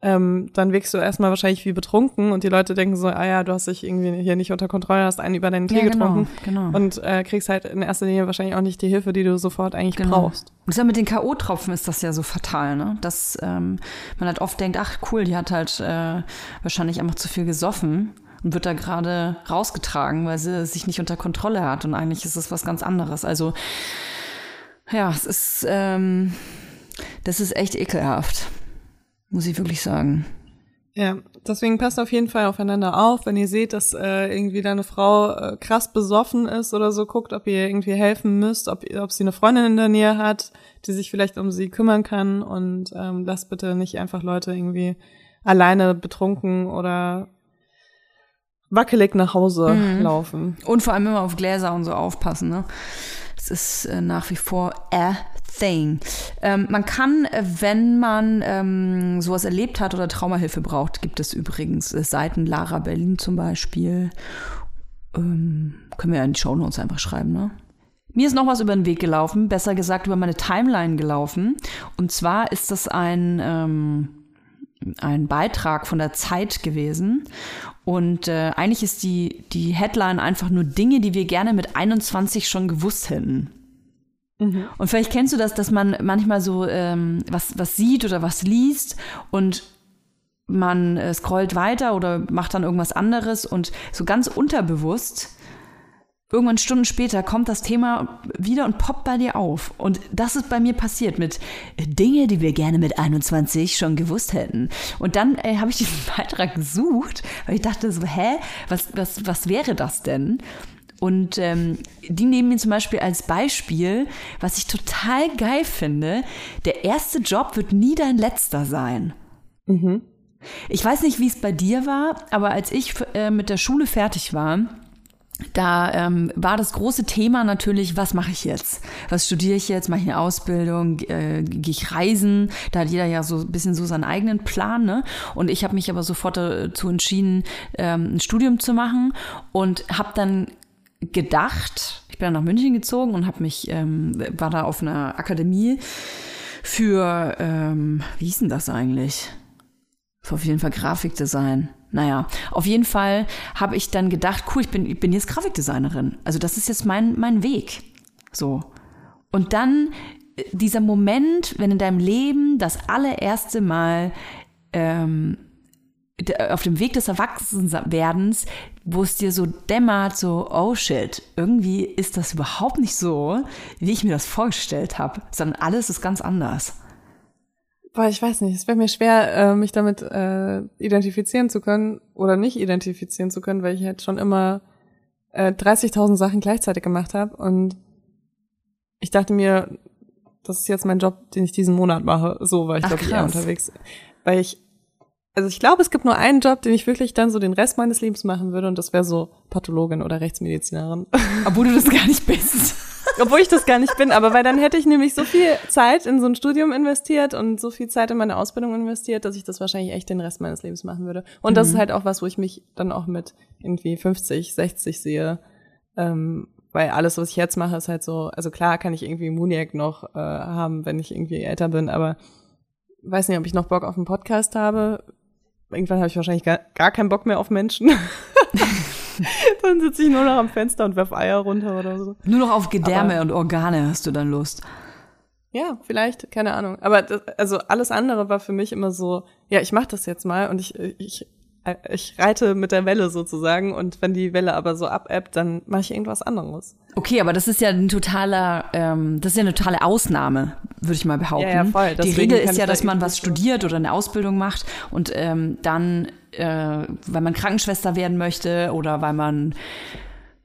ähm, dann wirkst du erstmal wahrscheinlich wie betrunken und die Leute denken so, ah ja, du hast dich irgendwie hier nicht unter Kontrolle, hast einen über deinen Tee Ja, genau, getrunken genau. und äh, kriegst halt in erster Linie wahrscheinlich auch nicht die Hilfe, die du sofort eigentlich brauchst. Und das ja mit den K.O.-Tropfen ist das ja so fatal, ne? Dass ähm, man halt oft denkt, ach cool, die hat halt äh, wahrscheinlich einfach zu viel gesoffen und wird da gerade rausgetragen, weil sie sich nicht unter Kontrolle hat. Und eigentlich ist es was ganz anderes. Also ja, es ist, ähm, das ist echt ekelhaft, muss ich wirklich sagen. Ja, deswegen passt auf jeden Fall aufeinander auf. Wenn ihr seht, dass äh, irgendwie deine Frau äh, krass besoffen ist oder so, guckt, ob ihr irgendwie helfen müsst, ob, ob sie eine Freundin in der Nähe hat, die sich vielleicht um sie kümmern kann und ähm, lasst bitte nicht einfach Leute irgendwie alleine betrunken oder wackelig nach Hause laufen. Und vor allem immer auf Gläser und so aufpassen, ne? Das ist äh, nach wie vor a thing. Ähm, man kann, äh, wenn man ähm, sowas erlebt hat oder Traumahilfe braucht, gibt es übrigens äh, Seiten Lara Berlin zum Beispiel. Ähm, können wir ja in die Shownotes einfach schreiben, ne? Mir ist noch was über den Weg gelaufen, besser gesagt über meine Timeline gelaufen. Und zwar ist das ein, ähm, ein Beitrag von der Zeit gewesen. Und äh, eigentlich ist die, die Headline einfach nur Dinge, die wir gerne mit 21 schon gewusst hätten. Und vielleicht kennst du das, dass man manchmal so ähm, was, was sieht oder was liest und man äh, scrollt weiter oder macht dann irgendwas anderes und so ganz unterbewusst irgendwann Stunden später kommt das Thema wieder und poppt bei dir auf. Und das ist bei mir passiert mit Dinge, die wir gerne mit 21 schon gewusst hätten. Und dann äh, habe ich diesen *laughs* Beitrag gesucht, weil ich dachte so, hä, was, was, was wäre das denn? Und ähm, die nehmen mir zum Beispiel als Beispiel, was ich total geil finde, der erste Job wird nie dein letzter sein. Ich weiß nicht, wie es bei dir war, aber als ich äh, mit der Schule fertig war, da ähm, war das große Thema natürlich, was mache ich jetzt? Was studiere ich jetzt? Mache ich eine Ausbildung? Äh, Gehe ich reisen? Da hat jeder ja so ein bisschen so seinen eigenen Plan. Ne? Und ich habe mich aber sofort dazu entschieden, ähm, ein Studium zu machen und habe dann gedacht, ich bin dann nach München gezogen und habe mich, ähm, war da auf einer Akademie für, ähm, wie hieß denn das eigentlich? Auf jeden Fall Grafikdesign. Naja, auf jeden Fall habe ich dann gedacht, cool, ich bin, ich bin jetzt Grafikdesignerin. Also das ist jetzt mein, mein Weg. So. Und dann äh, dieser Moment, wenn in deinem Leben das allererste Mal ähm, d- auf dem Weg des Erwachsenwerdens, wo es dir so dämmert, so, oh shit, irgendwie ist das überhaupt nicht so, wie ich mir das vorgestellt habe, sondern alles ist ganz anders. Boah, ich weiß nicht, es wäre mir schwer, äh, mich damit äh, identifizieren zu können oder nicht identifizieren zu können, weil ich halt schon immer äh, 30.000 Sachen gleichzeitig gemacht habe und ich dachte mir, das ist jetzt mein Job, den ich diesen Monat mache. So war ich, glaube ich, eher unterwegs. Weil ich, also ich glaube, es gibt nur einen Job, den ich wirklich dann so den Rest meines Lebens machen würde und das wäre so Pathologin oder Rechtsmedizinerin. Obwohl du das gar nicht bist. *laughs* Obwohl ich das gar nicht bin, aber weil dann hätte ich nämlich so viel Zeit in so ein Studium investiert und so viel Zeit in meine Ausbildung investiert, dass ich das wahrscheinlich echt den Rest meines Lebens machen würde. Und das ist halt auch was, wo ich mich dann auch mit irgendwie 50, 60 sehe. Ähm, weil alles, was ich jetzt mache, ist halt so, also klar kann ich irgendwie Muniac noch äh, haben, wenn ich irgendwie älter bin, aber weiß nicht, ob ich noch Bock auf einen Podcast habe. Irgendwann habe ich wahrscheinlich gar, gar keinen Bock mehr auf Menschen. *laughs* *laughs* dann sitze ich nur noch am Fenster und werf Eier runter oder so. Nur noch auf Gedärme Aber- und Organe hast du dann Lust. Ja, vielleicht, keine Ahnung. Aber das, also alles andere war für mich immer so, ja, ich mache das jetzt mal und ich, ich, ich reite mit der Welle sozusagen und wenn die Welle aber so abebbt, dann mache ich irgendwas anderes. Okay, aber das ist ja ein totaler, ähm, das ist ja eine totale Ausnahme, würde ich mal behaupten. Ja, ja, voll. Die Regel ist ja, da dass man irgendwie was studiert oder eine Ausbildung macht und ähm, dann, äh, weil man Krankenschwester werden möchte oder weil man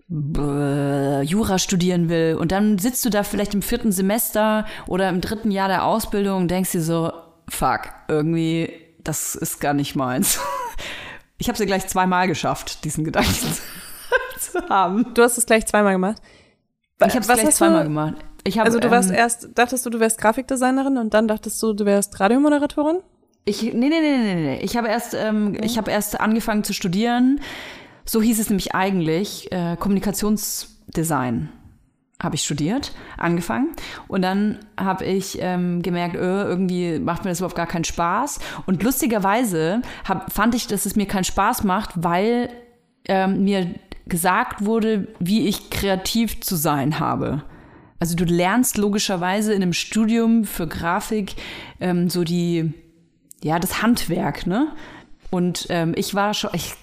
äh, Jura studieren will und dann sitzt du da vielleicht im vierten Semester oder im dritten Jahr der Ausbildung und denkst dir so, fuck, irgendwie, das ist gar nicht meins. *laughs* Ich habe es ja gleich zweimal geschafft, diesen Gedanken *laughs* zu haben. Du hast es gleich zweimal gemacht. Ich habe es gleich zweimal du- gemacht. Ich hab, Also du warst ähm, erst, dachtest du, du wärst Grafikdesignerin und dann dachtest du, du wärst Radiomoderatorin? Ich, nee, nee, nee, nee, nee. Ich habe erst, ähm, ich habe erst angefangen zu studieren. So hieß es nämlich eigentlich. Äh, Kommunikationsdesign habe ich studiert, angefangen. Und dann habe ich ähm, gemerkt, öh, irgendwie macht mir das überhaupt gar keinen Spaß. Und lustigerweise hab, fand ich, dass es mir keinen Spaß macht, weil ähm, mir gesagt wurde, wie ich kreativ zu sein habe. Also du lernst logischerweise in einem Studium für Grafik ähm, so die, ja, das Handwerk, ne? Und ähm, ich war schon, ich,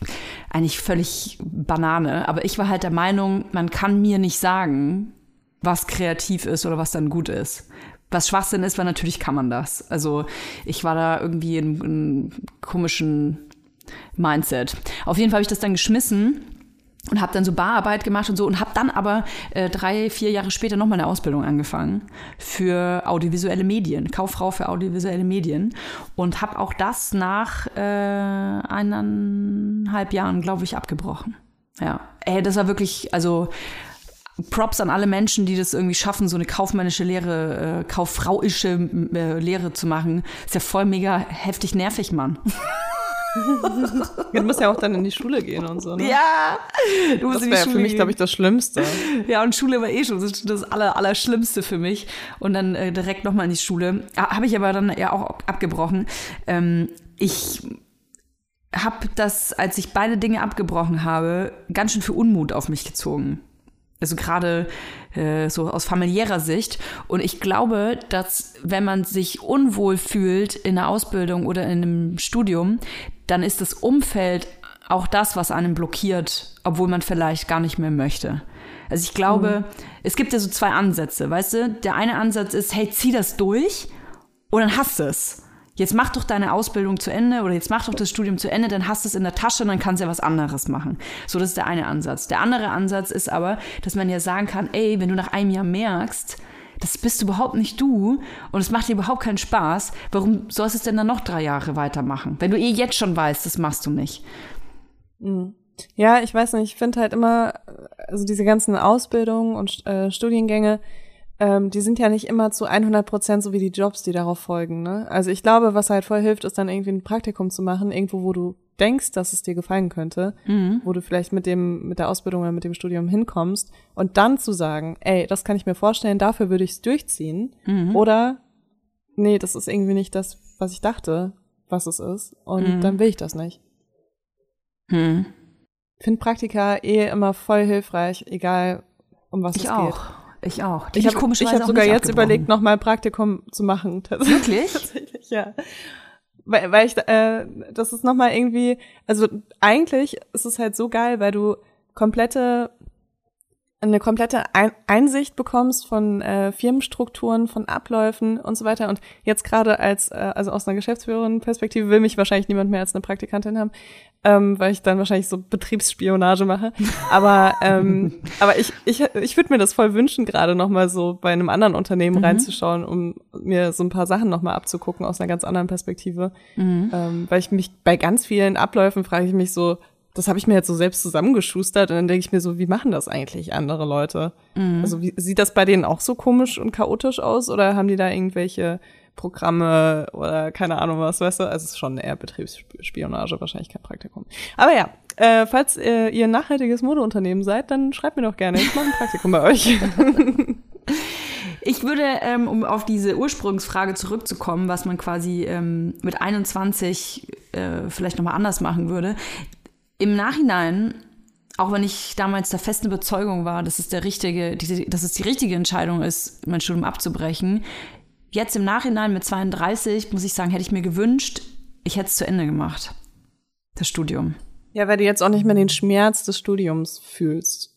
eigentlich völlig Banane, aber ich war halt der Meinung, man kann mir nicht sagen, was kreativ ist oder was dann gut ist. Was Schwachsinn ist, weil natürlich kann man das. Also ich war da irgendwie in einem komischen Mindset. Auf jeden Fall habe ich das dann geschmissen und habe dann so Bararbeit gemacht und so und habe dann aber äh, drei, vier Jahre später nochmal eine Ausbildung angefangen für audiovisuelle Medien, Kauffrau für audiovisuelle Medien und habe auch das nach äh, eineinhalb Jahren, glaube ich, abgebrochen. Ja, ey, das war wirklich, also Props an alle Menschen, die das irgendwie schaffen, so eine kaufmännische Lehre, äh, kauffrauische äh, Lehre zu machen. Ist ja voll mega heftig nervig, Mann. *laughs* *laughs* Du musst ja auch dann in die Schule gehen und so. Ne? Ja, du musst das in die wäre Schule für mich, glaube ich, das Schlimmste. *laughs* Ja, und Schule war eh schon das, das aller, Allerschlimmste für mich. Und dann äh, direkt nochmal in die Schule. Ha- Habe ich aber dann ja auch abgebrochen. Ähm, ich habe das, als ich beide Dinge abgebrochen habe, ganz schön viel Unmut auf mich gezogen. Also gerade äh, so aus familiärer Sicht. Und ich glaube, dass wenn man sich unwohl fühlt in einer Ausbildung oder in einem Studium, dann ist das Umfeld auch das, was einen blockiert, obwohl man vielleicht gar nicht mehr möchte. Also ich glaube, es gibt ja so zwei Ansätze, weißt du? Der eine Ansatz ist, hey, zieh das durch und dann hast du es. Jetzt mach doch deine Ausbildung zu Ende oder jetzt mach doch das Studium zu Ende, dann hast du es in der Tasche und dann kannst du ja was anderes machen. So, das ist der eine Ansatz. Der andere Ansatz ist aber, dass man ja sagen kann, ey, wenn du nach einem Jahr merkst, das bist überhaupt nicht du und es macht dir überhaupt keinen Spaß, warum sollst du es denn dann noch drei Jahre weitermachen? Wenn du eh jetzt schon weißt, das machst du nicht. Ja, ich weiß nicht, ich finde halt immer, also diese ganzen Ausbildungen und äh, Studiengänge, ähm, die sind ja nicht immer zu 100 Prozent so wie die Jobs, die darauf folgen. Ne? Also ich glaube, was halt voll hilft, ist dann irgendwie ein Praktikum zu machen, irgendwo, wo du denkst, dass es dir gefallen könnte, wo du vielleicht mit dem mit der Ausbildung oder mit dem Studium hinkommst und dann zu sagen, ey, das kann ich mir vorstellen, dafür würde ich es durchziehen, oder nee, das ist irgendwie nicht das, was ich dachte, was es ist, und dann will ich das nicht. Hm. Ich finde Praktika eh immer voll hilfreich, egal um was Ich es auch. geht. Ich auch. Die Ich hab habe hab sogar jetzt überlegt, nochmal Praktikum zu machen. *laughs* Wirklich? Tatsächlich, ja. Weil, weil ich, äh, das ist nochmal irgendwie, also eigentlich ist es halt so geil, weil du komplette, eine komplette Ein Einsicht bekommst von äh, Firmenstrukturen, von Abläufen und so weiter. Und jetzt gerade als, äh, also aus einer Geschäftsführerin-Perspektive will mich wahrscheinlich niemand mehr als eine Praktikantin haben, ähm, weil ich dann wahrscheinlich so Betriebsspionage mache. Aber, ähm, *laughs* aber ich, ich, ich würde mir das voll wünschen, gerade nochmal so bei einem anderen Unternehmen reinzuschauen, um mir so ein paar Sachen nochmal abzugucken aus einer ganz anderen Perspektive. Ähm, weil ich mich bei ganz vielen Abläufen frage ich mich so, das habe ich mir jetzt so selbst zusammengeschustert und dann denke ich mir so, wie machen das eigentlich andere Leute? Also wie, sieht das bei denen auch so komisch und chaotisch aus oder haben die da irgendwelche Programme oder keine Ahnung was, weißt du? Also es ist schon eher Betriebsspionage, wahrscheinlich kein Praktikum. Aber ja, äh, falls äh, ihr ein nachhaltiges Modeunternehmen seid, dann schreibt mir doch gerne. Ich mache ein Praktikum bei euch. *laughs* Ich würde, ähm, um auf diese Ursprungsfrage zurückzukommen, was man quasi ähm, mit 21 äh, vielleicht nochmal anders machen würde. Im Nachhinein, auch wenn ich damals der festen Überzeugung war, dass es der richtige, diese, dass es die richtige Entscheidung ist, mein Studium abzubrechen, jetzt im Nachhinein mit 32 muss ich sagen, hätte ich mir gewünscht, ich hätte es zu Ende gemacht. Das Studium. Ja, weil du jetzt auch nicht mehr den Schmerz des Studiums fühlst.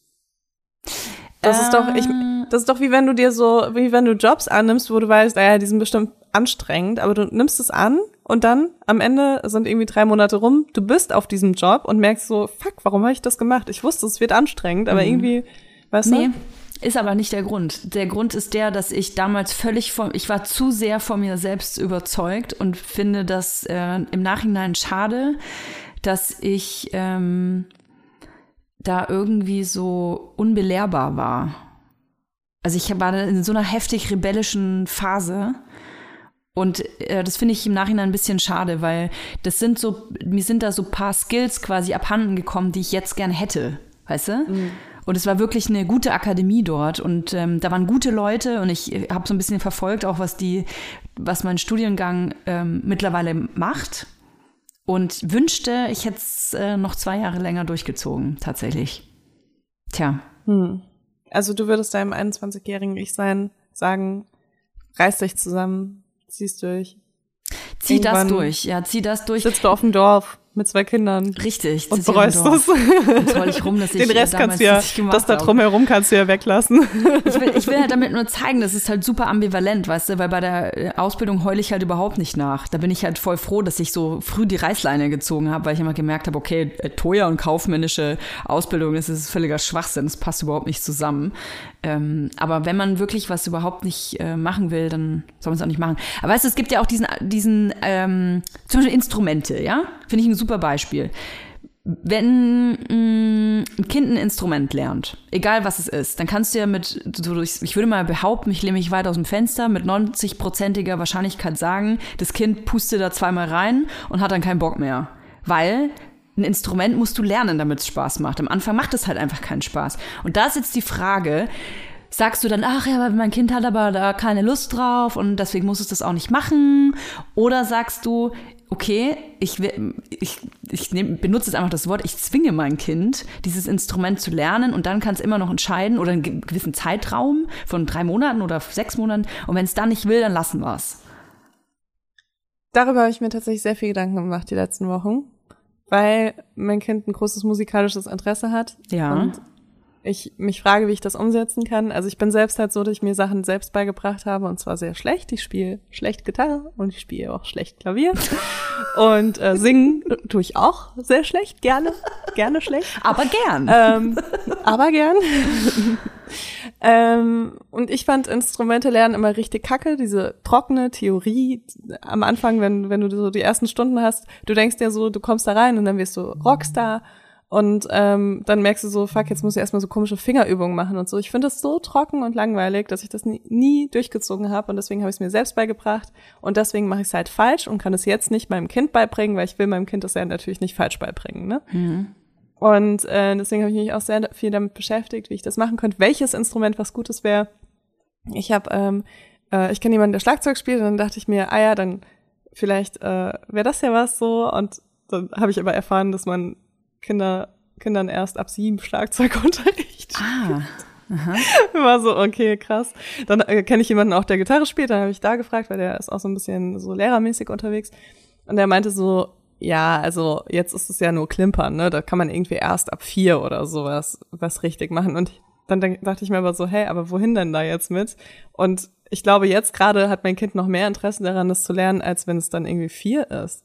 Das ist doch, ich, das ist doch wie wenn du dir so, wie wenn du Jobs annimmst, wo du weißt, naja, die sind bestimmt anstrengend, aber du nimmst es an und dann am Ende sind irgendwie drei Monate rum, du bist auf diesem Job und merkst so, fuck, warum habe ich das gemacht? Ich wusste, es wird anstrengend, aber irgendwie, weißt Nee, du? ist aber nicht der Grund. Der Grund ist der, dass ich damals völlig von, ich war zu sehr von mir selbst überzeugt und finde das äh, im Nachhinein schade, dass ich ähm, da irgendwie so unbelehrbar war. Also ich war in so einer heftig rebellischen Phase. Und äh, das finde ich im Nachhinein ein bisschen schade, weil das sind so, mir sind da so ein paar Skills quasi abhanden gekommen, die ich jetzt gern hätte, weißt du? Und es war wirklich eine gute Akademie dort und ähm, da waren gute Leute und ich habe so ein bisschen verfolgt, auch was die, was mein Studiengang ähm, mittlerweile macht und wünschte, ich hätte es äh, noch zwei Jahre länger durchgezogen, tatsächlich. Tja, Also du würdest deinem 21-jährigen Ich sein, sagen, reiß dich zusammen, zieh's durch. zieh das Irgendwann durch, ja, zieh das durch. Sitzt du auf dem Dorf mit zwei Kindern Richtig. und bereust das. Ich rum, dass ich Den Rest kannst du ja, das das da drumherum kannst du ja weglassen. Ich will, ich will halt damit nur zeigen, das ist halt super ambivalent, weißt du, weil bei der äh, Ausbildung heule ich halt überhaupt nicht nach. Da bin ich halt voll froh, dass ich so früh die Reißleine gezogen habe, weil ich immer gemerkt habe, okay, äh, teuer und kaufmännische Ausbildung, das ist völliger Schwachsinn, das passt überhaupt nicht zusammen. Ähm, aber wenn man wirklich was überhaupt nicht äh, machen will, dann soll man es auch nicht machen. Aber weißt du, es gibt ja auch diesen, diesen ähm, zum Beispiel Instrumente, ja? Finde ich ein super Beispiel wenn mh, ein Kind ein Instrument lernt, egal was es ist, dann kannst du ja mit, ich würde mal behaupten, ich lehne mich weit aus dem Fenster, mit 90-prozentiger Wahrscheinlichkeit sagen, das Kind pustet da zweimal rein und hat dann keinen Bock mehr. Weil ein Instrument musst du lernen, damit es Spaß macht. Am Anfang macht es halt einfach keinen Spaß. Und da ist jetzt die Frage, sagst du dann, ach ja, mein Kind hat aber da keine Lust drauf und deswegen muss es das auch nicht machen? Oder sagst du, okay, ich, ich, ich nehm, benutze jetzt einfach das Wort, ich zwinge mein Kind, dieses Instrument zu lernen und dann kann es immer noch entscheiden oder einen ge- gewissen Zeitraum von drei Monaten oder sechs Monaten und wenn es dann nicht will, dann lassen wir es. Darüber habe ich mir tatsächlich sehr viel Gedanken gemacht die letzten Wochen, weil mein Kind ein großes musikalisches Interesse hat. Ja. Und ich mich frage, wie ich das umsetzen kann. Also ich bin selbst halt so, dass ich mir Sachen selbst beigebracht habe und zwar sehr schlecht. Ich spiele schlecht Gitarre und ich spiele auch schlecht Klavier. *laughs* und äh, singen tue ich auch sehr schlecht, gerne, gerne schlecht. Aber gern. ähm, aber gern. *laughs* ähm, und ich fand Instrumente lernen immer richtig kacke, diese trockene Theorie am Anfang, wenn, wenn du so die ersten Stunden hast, du denkst dir so, du kommst da rein und dann wirst du Rockstar und ähm, dann merkst du so, fuck, jetzt muss ich erstmal so komische Fingerübungen machen und so. Ich finde das so trocken und langweilig, dass ich das nie, nie durchgezogen habe und deswegen habe ich es mir selbst beigebracht und deswegen mache ich es halt falsch und kann es jetzt nicht meinem Kind beibringen, weil ich will meinem Kind das ja natürlich nicht falsch beibringen, ne? Und äh, deswegen habe ich mich auch sehr viel damit beschäftigt, wie ich das machen könnte, welches Instrument was Gutes wäre. Ich habe, ähm, äh, ich kenne jemanden, der Schlagzeug spielt, und dann dachte ich mir, ah ja, dann vielleicht äh, wäre das ja was so. Und dann habe ich aber erfahren, dass man Kinder, Kindern erst ab sieben Schlagzeugunterricht. *laughs* ah. *laughs* War so, okay, krass. Dann äh, kenne ich jemanden auch, der Gitarre spielt, dann habe ich da gefragt, weil der ist auch so ein bisschen so lehrermäßig unterwegs. Und der meinte so, ja, also jetzt ist es ja nur Klimpern, ne? Da kann man irgendwie erst ab vier oder sowas was richtig machen. Und dann dachte ich mir aber so, hey, aber wohin denn da jetzt mit? Und ich glaube, jetzt gerade hat mein Kind noch mehr Interesse daran, das zu lernen, als wenn es dann irgendwie vier ist.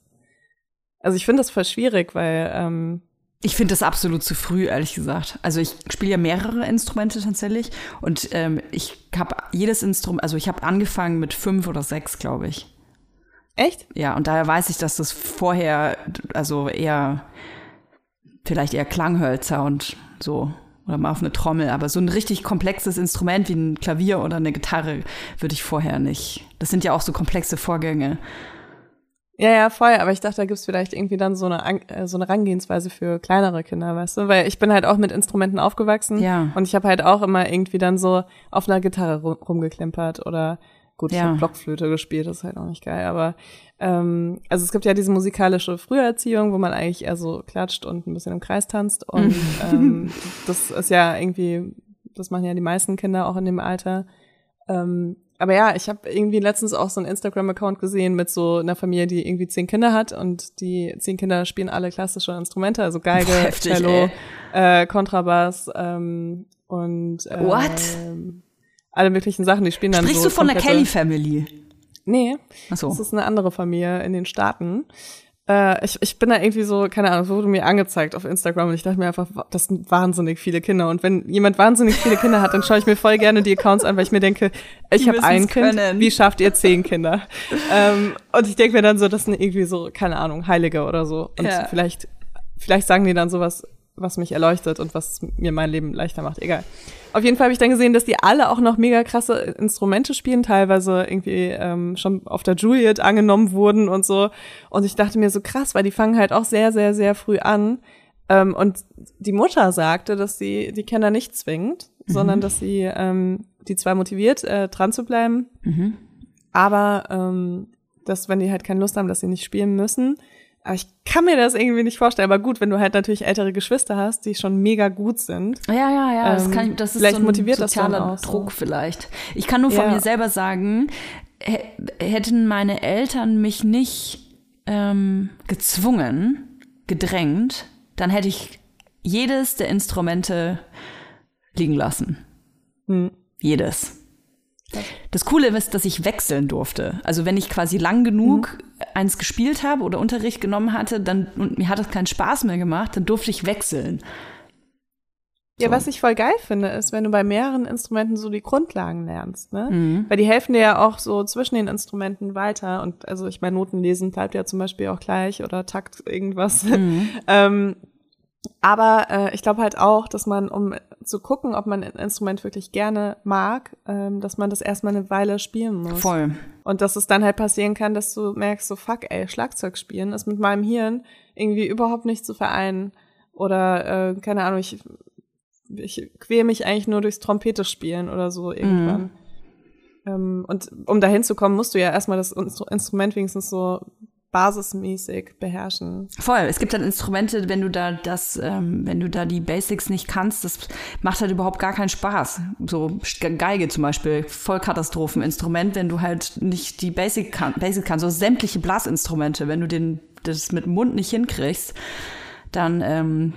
Also ich finde das voll schwierig, weil ähm, Ich finde das absolut zu früh, ehrlich gesagt. Also ich spiele ja mehrere Instrumente tatsächlich und ähm, ich habe jedes Instrument, also ich habe angefangen mit fünf oder sechs, glaube ich. Echt? Ja, und daher weiß ich, dass das vorher, also eher, vielleicht eher Klanghölzer und so, oder mal auf eine Trommel, aber so ein richtig komplexes Instrument wie ein Klavier oder eine Gitarre würde ich vorher nicht. Das sind ja auch so komplexe Vorgänge. Ja, ja, voll, aber ich dachte, da gibt's vielleicht irgendwie dann so eine, äh, so eine Herangehensweise für kleinere Kinder, weißt du? Weil ich bin halt auch mit Instrumenten aufgewachsen Ja. und ich habe halt auch immer irgendwie dann so auf einer Gitarre rum, rumgeklimpert oder gut, ich Ja. habe Blockflöte gespielt, das ist halt auch nicht geil, aber ähm, also es gibt ja diese musikalische Früherziehung, wo man eigentlich eher so klatscht und ein bisschen im Kreis tanzt *laughs* und ähm, das ist ja irgendwie, das machen ja die meisten Kinder auch in dem Alter. Ähm, aber ja, ich habe irgendwie letztens auch so einen Instagram-Account gesehen mit so einer Familie, die irgendwie zehn Kinder hat und die zehn Kinder spielen alle klassische Instrumente, also Geige, *laughs* heftig, Cello, äh, Kontrabass ähm, und äh, What? Alle möglichen Sachen. Die spielen dann Sprichst so du von der Kelly Family? Nee, Achso. das ist eine andere Familie in den Staaten. Äh, ich, ich bin da irgendwie so, keine Ahnung, es wurde mir angezeigt auf Instagram und ich dachte mir einfach, das sind wahnsinnig viele Kinder. Und wenn jemand wahnsinnig viele Kinder hat, dann schaue ich mir voll gerne die Accounts an, weil ich mir denke, ich habe ein Kind, können. wie schafft ihr zehn Kinder? ähm, und ich denke mir dann so, das sind irgendwie so, keine Ahnung, Heilige oder so. Und Ja. vielleicht, vielleicht sagen die dann sowas, was mich erleuchtet und was mir mein Leben leichter macht. Egal. Auf jeden Fall habe ich dann gesehen, dass die alle auch noch mega krasse Instrumente spielen, teilweise irgendwie ähm, schon auf der Juliet angenommen wurden und so. Und ich dachte mir so krass, weil die fangen halt auch sehr, sehr, sehr früh an. Ähm, und die Mutter sagte, dass sie die Kinder nicht zwingt, sondern dass sie ähm, die zwar motiviert, äh, dran zu bleiben, aber ähm, dass, wenn die halt keine Lust haben, dass sie nicht spielen müssen. Aber ich kann mir das irgendwie nicht vorstellen. Aber gut, wenn du halt natürlich ältere Geschwister hast, die schon mega gut sind. Ja, ja, ja, das, Ähm, kann ich, das ist vielleicht so ein motiviert das dann sozialer auch so. Druck vielleicht. Ich kann nur von Ja. mir selber sagen, hä- hätten meine Eltern mich nicht ähm, gezwungen, gedrängt, dann hätte ich jedes der Instrumente liegen lassen. Hm. Jedes. Das Coole ist, dass ich wechseln durfte. Also wenn ich quasi lang genug eins gespielt habe oder Unterricht genommen hatte, dann und mir hat es keinen Spaß mehr gemacht, dann durfte ich wechseln. Ja, So. was ich voll geil finde, ist, wenn du bei mehreren Instrumenten so die Grundlagen lernst, ne? Mhm. Weil die helfen dir ja auch so zwischen den Instrumenten weiter. Und also ich meine, Noten lesen bleibt ja zum Beispiel auch gleich oder Takt irgendwas. Mhm. *laughs* ähm, aber äh, ich glaube halt auch, dass man, um zu gucken, ob man ein Instrument wirklich gerne mag, ähm, dass man das erstmal eine Weile spielen muss. Voll. Und dass es dann halt passieren kann, dass du merkst, so fuck, ey, Schlagzeug spielen ist mit meinem Hirn irgendwie überhaupt nicht zu vereinen. Oder, äh, keine Ahnung, ich, ich quäle mich eigentlich nur durchs Trompete spielen oder so irgendwann. Ähm, und um dahin zu kommen, musst du ja erstmal das Instru- Instrument wenigstens so basismäßig beherrschen. Voll. Es gibt dann Instrumente, wenn du da das, ähm, wenn du da die Basics nicht kannst, das macht halt überhaupt gar keinen Spaß. So Geige zum Beispiel, Vollkatastropheninstrument, wenn du halt nicht die Basic, kann, Basic kannst, so sämtliche Blasinstrumente, wenn du den, das mit dem Mund nicht hinkriegst, dann ähm,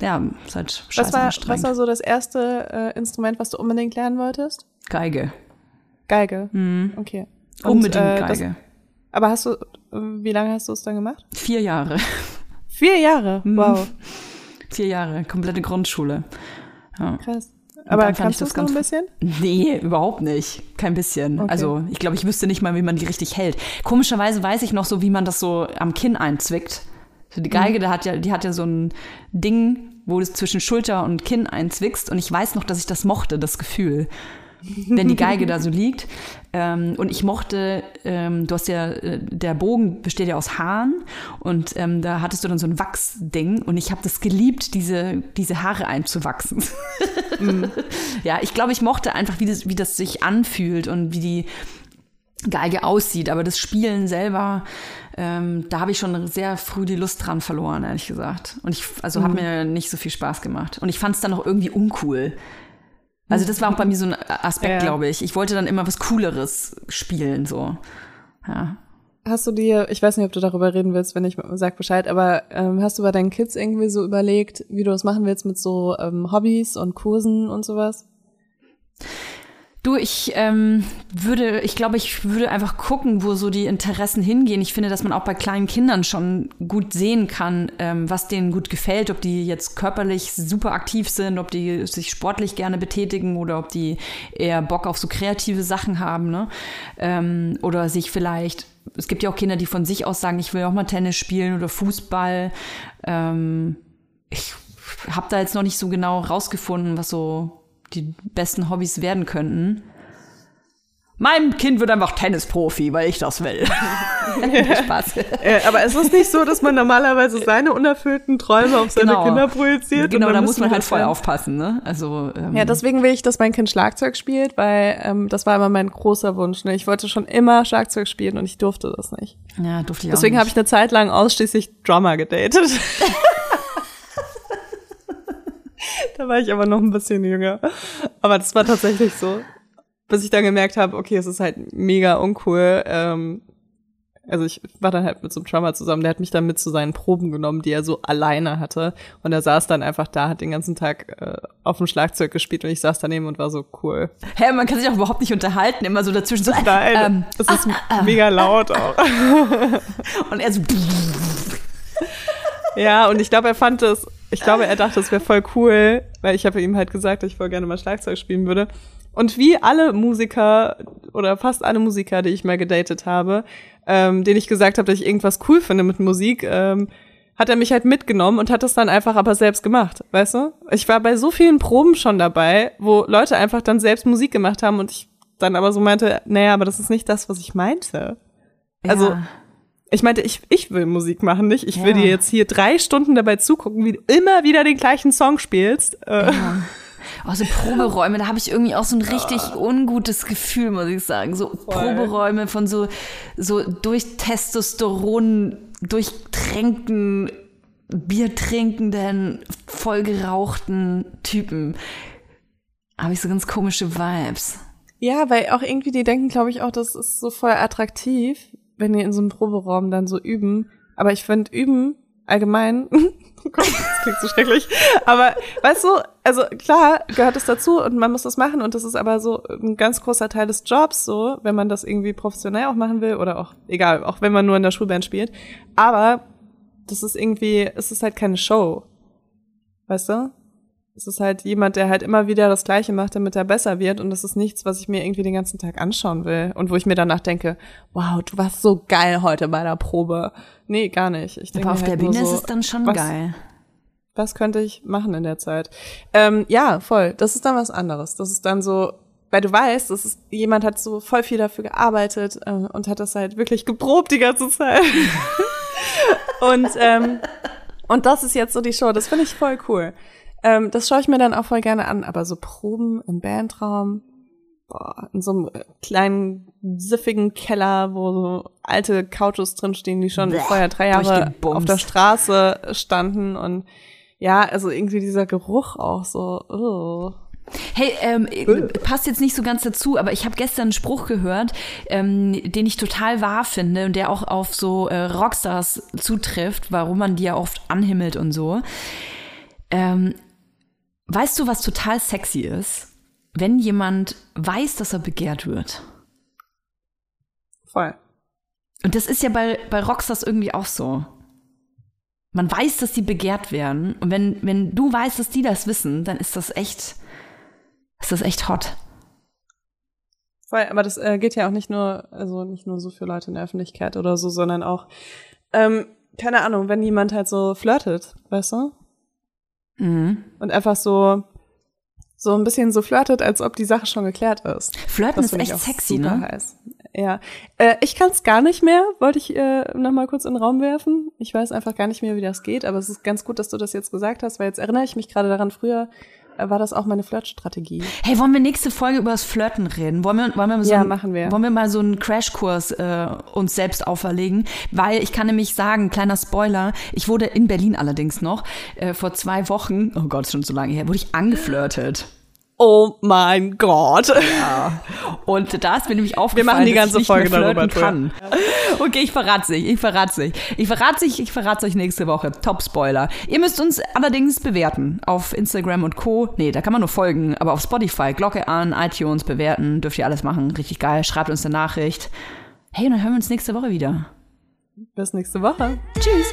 ja, ist halt scheiße Was war, anstrengend. was war so das erste äh, Instrument, was du unbedingt lernen wolltest? Geige. Geige. Mhm. Okay. Und, Unbedingt äh, das- Geige. Aber hast du, wie lange hast du es dann gemacht? Vier Jahre. Vier Jahre. Mhm. Wow, Vier Jahre, komplette Grundschule. Ja. krass. Aber kannst ich du das noch ein bisschen? Nee, überhaupt nicht. Kein bisschen. Okay. Also ich glaube, ich wüsste nicht mal, wie man die richtig hält. Komischerweise weiß ich noch so, wie man das so am Kinn einzwickt. So die Geige, die hat ja, die hat ja so ein Ding, wo du es zwischen Schulter und Kinn einzwickst. Und ich weiß noch, dass ich das mochte, das Gefühl. Wenn die Geige da so liegt. Ähm, und ich mochte, ähm, du hast ja, äh, der Bogen besteht ja aus Haaren und ähm, da hattest du dann so ein Wachsding und ich habe das geliebt, diese, diese Haare einzuwachsen. *laughs* Ja, ich glaube, ich mochte einfach, wie das, wie das sich anfühlt und wie die Geige aussieht. Aber das Spielen selber, ähm, da habe ich schon sehr früh die Lust dran verloren, ehrlich gesagt. Und ich, also hat mir nicht so viel Spaß gemacht. Und ich fand es dann auch irgendwie uncool. Also das war auch bei mir so ein Aspekt, Ja. glaube ich. Ich wollte dann immer was Cooleres spielen, so. Ja. Hast du dir, ich weiß nicht, ob du darüber reden willst, wenn ich sag Bescheid, aber ähm, hast du bei deinen Kids irgendwie so überlegt, wie du das machen willst mit so ähm, Hobbys und Kursen und sowas? Du, ich ähm, würde, ich glaube, ich würde einfach gucken, wo so die Interessen hingehen. Ich finde, dass man auch bei kleinen Kindern schon gut sehen kann, ähm, was denen gut gefällt, ob die jetzt körperlich super aktiv sind, ob die sich sportlich gerne betätigen oder ob die eher Bock auf so kreative Sachen haben, ne? Ähm, oder sich vielleicht, es gibt ja auch Kinder, die von sich aus sagen, ich will auch mal Tennis spielen oder Fußball. Ähm, ich habe da jetzt noch nicht so genau rausgefunden, was so die besten Hobbys werden könnten. Mein Kind wird einfach Tennisprofi, weil ich das will. *laughs* Spaß. Äh, aber es ist nicht so, dass man normalerweise seine unerfüllten Träume auf seine Genau. Kinder projiziert. Genau, da muss man halt voll aufpassen, ne? Also ähm, Ja, deswegen will ich, dass mein Kind Schlagzeug spielt, weil ähm, das war immer mein großer Wunsch. Ne? Ich wollte schon immer Schlagzeug spielen und ich durfte das nicht. ja, durfte ich Deswegen auch habe ich eine Zeit lang ausschließlich Drummer gedatet. *laughs* da war ich aber noch ein bisschen jünger. Aber das war tatsächlich so. Bis ich dann gemerkt habe, okay, es ist halt mega uncool. Ähm, also ich war dann halt mit so einem Drummer zusammen, der hat mich dann mit zu seinen Proben genommen, die er so alleine hatte. Und er saß dann einfach da, hat den ganzen Tag äh, auf dem Schlagzeug gespielt und ich saß daneben und war so cool. Hä, man kann sich auch überhaupt nicht unterhalten, immer so dazwischen so. Nein, Ähm, das ist mega laut auch. *laughs* und er so. *laughs* Ja, und ich glaube, er fand es, ich glaube, er dachte, es wäre voll cool, weil ich habe ihm halt gesagt, dass ich voll gerne mal Schlagzeug spielen würde. Und wie alle Musiker oder fast alle Musiker, die ich mal gedatet habe, ähm, denen ich gesagt habe, dass ich irgendwas cool finde mit Musik, ähm, hat er mich halt mitgenommen und hat das dann einfach aber selbst gemacht, weißt du? Ich war bei so vielen Proben schon dabei, wo Leute einfach dann selbst Musik gemacht haben und ich dann aber so meinte, naja, aber das ist nicht das, was ich meinte. Also. Ich meinte, ich, ich will Musik machen, nicht? Ich will Ja. dir jetzt hier drei Stunden dabei zugucken, wie du immer wieder den gleichen Song spielst. Äh, Oh, so Proberäume, da habe ich irgendwie auch so ein richtig ungutes Gefühl, muss ich sagen. So Proberäume von so, so durch Testosteron durchtränkten, biertrinkenden, vollgerauchten Typen. Habe ich so ganz komische Vibes. Ja, weil auch irgendwie die denken, glaube ich, auch, das ist so voll attraktiv, wenn die in so einem Proberaum dann so üben. Aber ich finde üben allgemein, *laughs* oh das klingt so schrecklich, aber weißt du, also klar gehört es dazu und man muss das machen und das ist aber so ein ganz großer Teil des Jobs so, wenn man das irgendwie professionell auch machen will oder auch, egal, auch wenn man nur in der Schulband spielt. Aber das ist irgendwie, es ist halt keine Show. Weißt du? Es ist halt jemand, der halt immer wieder das Gleiche macht, damit er besser wird. Und das ist nichts, was ich mir irgendwie den ganzen Tag anschauen will. Und wo ich mir danach denke, wow, du warst so geil heute bei der Probe. Nee, gar nicht. Ich denke Aber auf halt der Bühne so, ist es dann schon was, geil. Was könnte ich machen in der Zeit? Ähm, ja, voll. Das ist dann was anderes. Das ist dann so, weil du weißt, das ist, jemand hat so voll viel dafür gearbeitet äh, und hat das halt wirklich geprobt die ganze Zeit. *laughs* und, ähm, und das ist jetzt so die Show. Das finde ich voll cool. Ähm, das schaue ich mir dann auch voll gerne an. Aber so Proben im Bandraum, boah, in so einem äh, kleinen, siffigen Keller, wo so alte Couches drinstehen, die schon Bäh, vorher drei Jahre auf der Straße standen und ja, also irgendwie dieser Geruch auch so. Oh. Hey, ähm, passt jetzt nicht so ganz dazu, aber ich habe gestern einen Spruch gehört, ähm, den ich total wahr finde und der auch auf so äh, Rockstars zutrifft, warum man die ja oft anhimmelt und so. Ähm, weißt du, was total sexy ist? Wenn jemand weiß, dass er begehrt wird. Voll. Und das ist ja bei, bei Rockstars irgendwie auch so. Man weiß, dass die begehrt werden. Und wenn, wenn du weißt, dass die das wissen, dann ist das echt, ist das echt hot. Voll, aber das äh, geht ja auch nicht nur, also nicht nur so für Leute in der Öffentlichkeit oder so, sondern auch, ähm, keine Ahnung, wenn jemand halt so flirtet, weißt du? Mhm. Und einfach so, so ein bisschen so flirtet, als ob die Sache schon geklärt ist. Flirten Das ist echt sexy, ne? Heiß. Ja. Äh, ich kann es gar nicht mehr, wollte ich äh, nochmal kurz in den Raum werfen. Ich weiß einfach gar nicht mehr, wie das geht, aber es ist ganz gut, dass du das jetzt gesagt hast, weil jetzt erinnere ich mich gerade daran, früher war das auch meine Flirtstrategie. Hey, wollen wir nächste Folge über das Flirten reden? Wollen wir, wollen wir, so Ja, ein- machen wir. Wollen wir mal so einen Crashkurs äh, uns selbst auferlegen? Weil ich kann nämlich sagen, kleiner Spoiler, ich wurde in Berlin allerdings noch äh, vor zwei Wochen, oh Gott, schon so lange her, wurde ich angeflirtet. Oh mein Gott. Und da ist mir nämlich aufgefallen, machen die dass ganze ich nicht Folge mehr flirten darüber, kann. Okay, ich verrat's nicht, ich verrat's nicht. Ich verrat's nicht, ich verrat's euch nächste Woche. Top Spoiler. Ihr müsst uns allerdings bewerten auf Instagram und Co. Nee, da kann man nur folgen, aber auf Spotify, Glocke an, iTunes bewerten, dürft ihr alles machen. Richtig geil. Schreibt uns eine Nachricht. Hey, und dann hören wir uns nächste Woche wieder. Bis nächste Woche. Tschüss.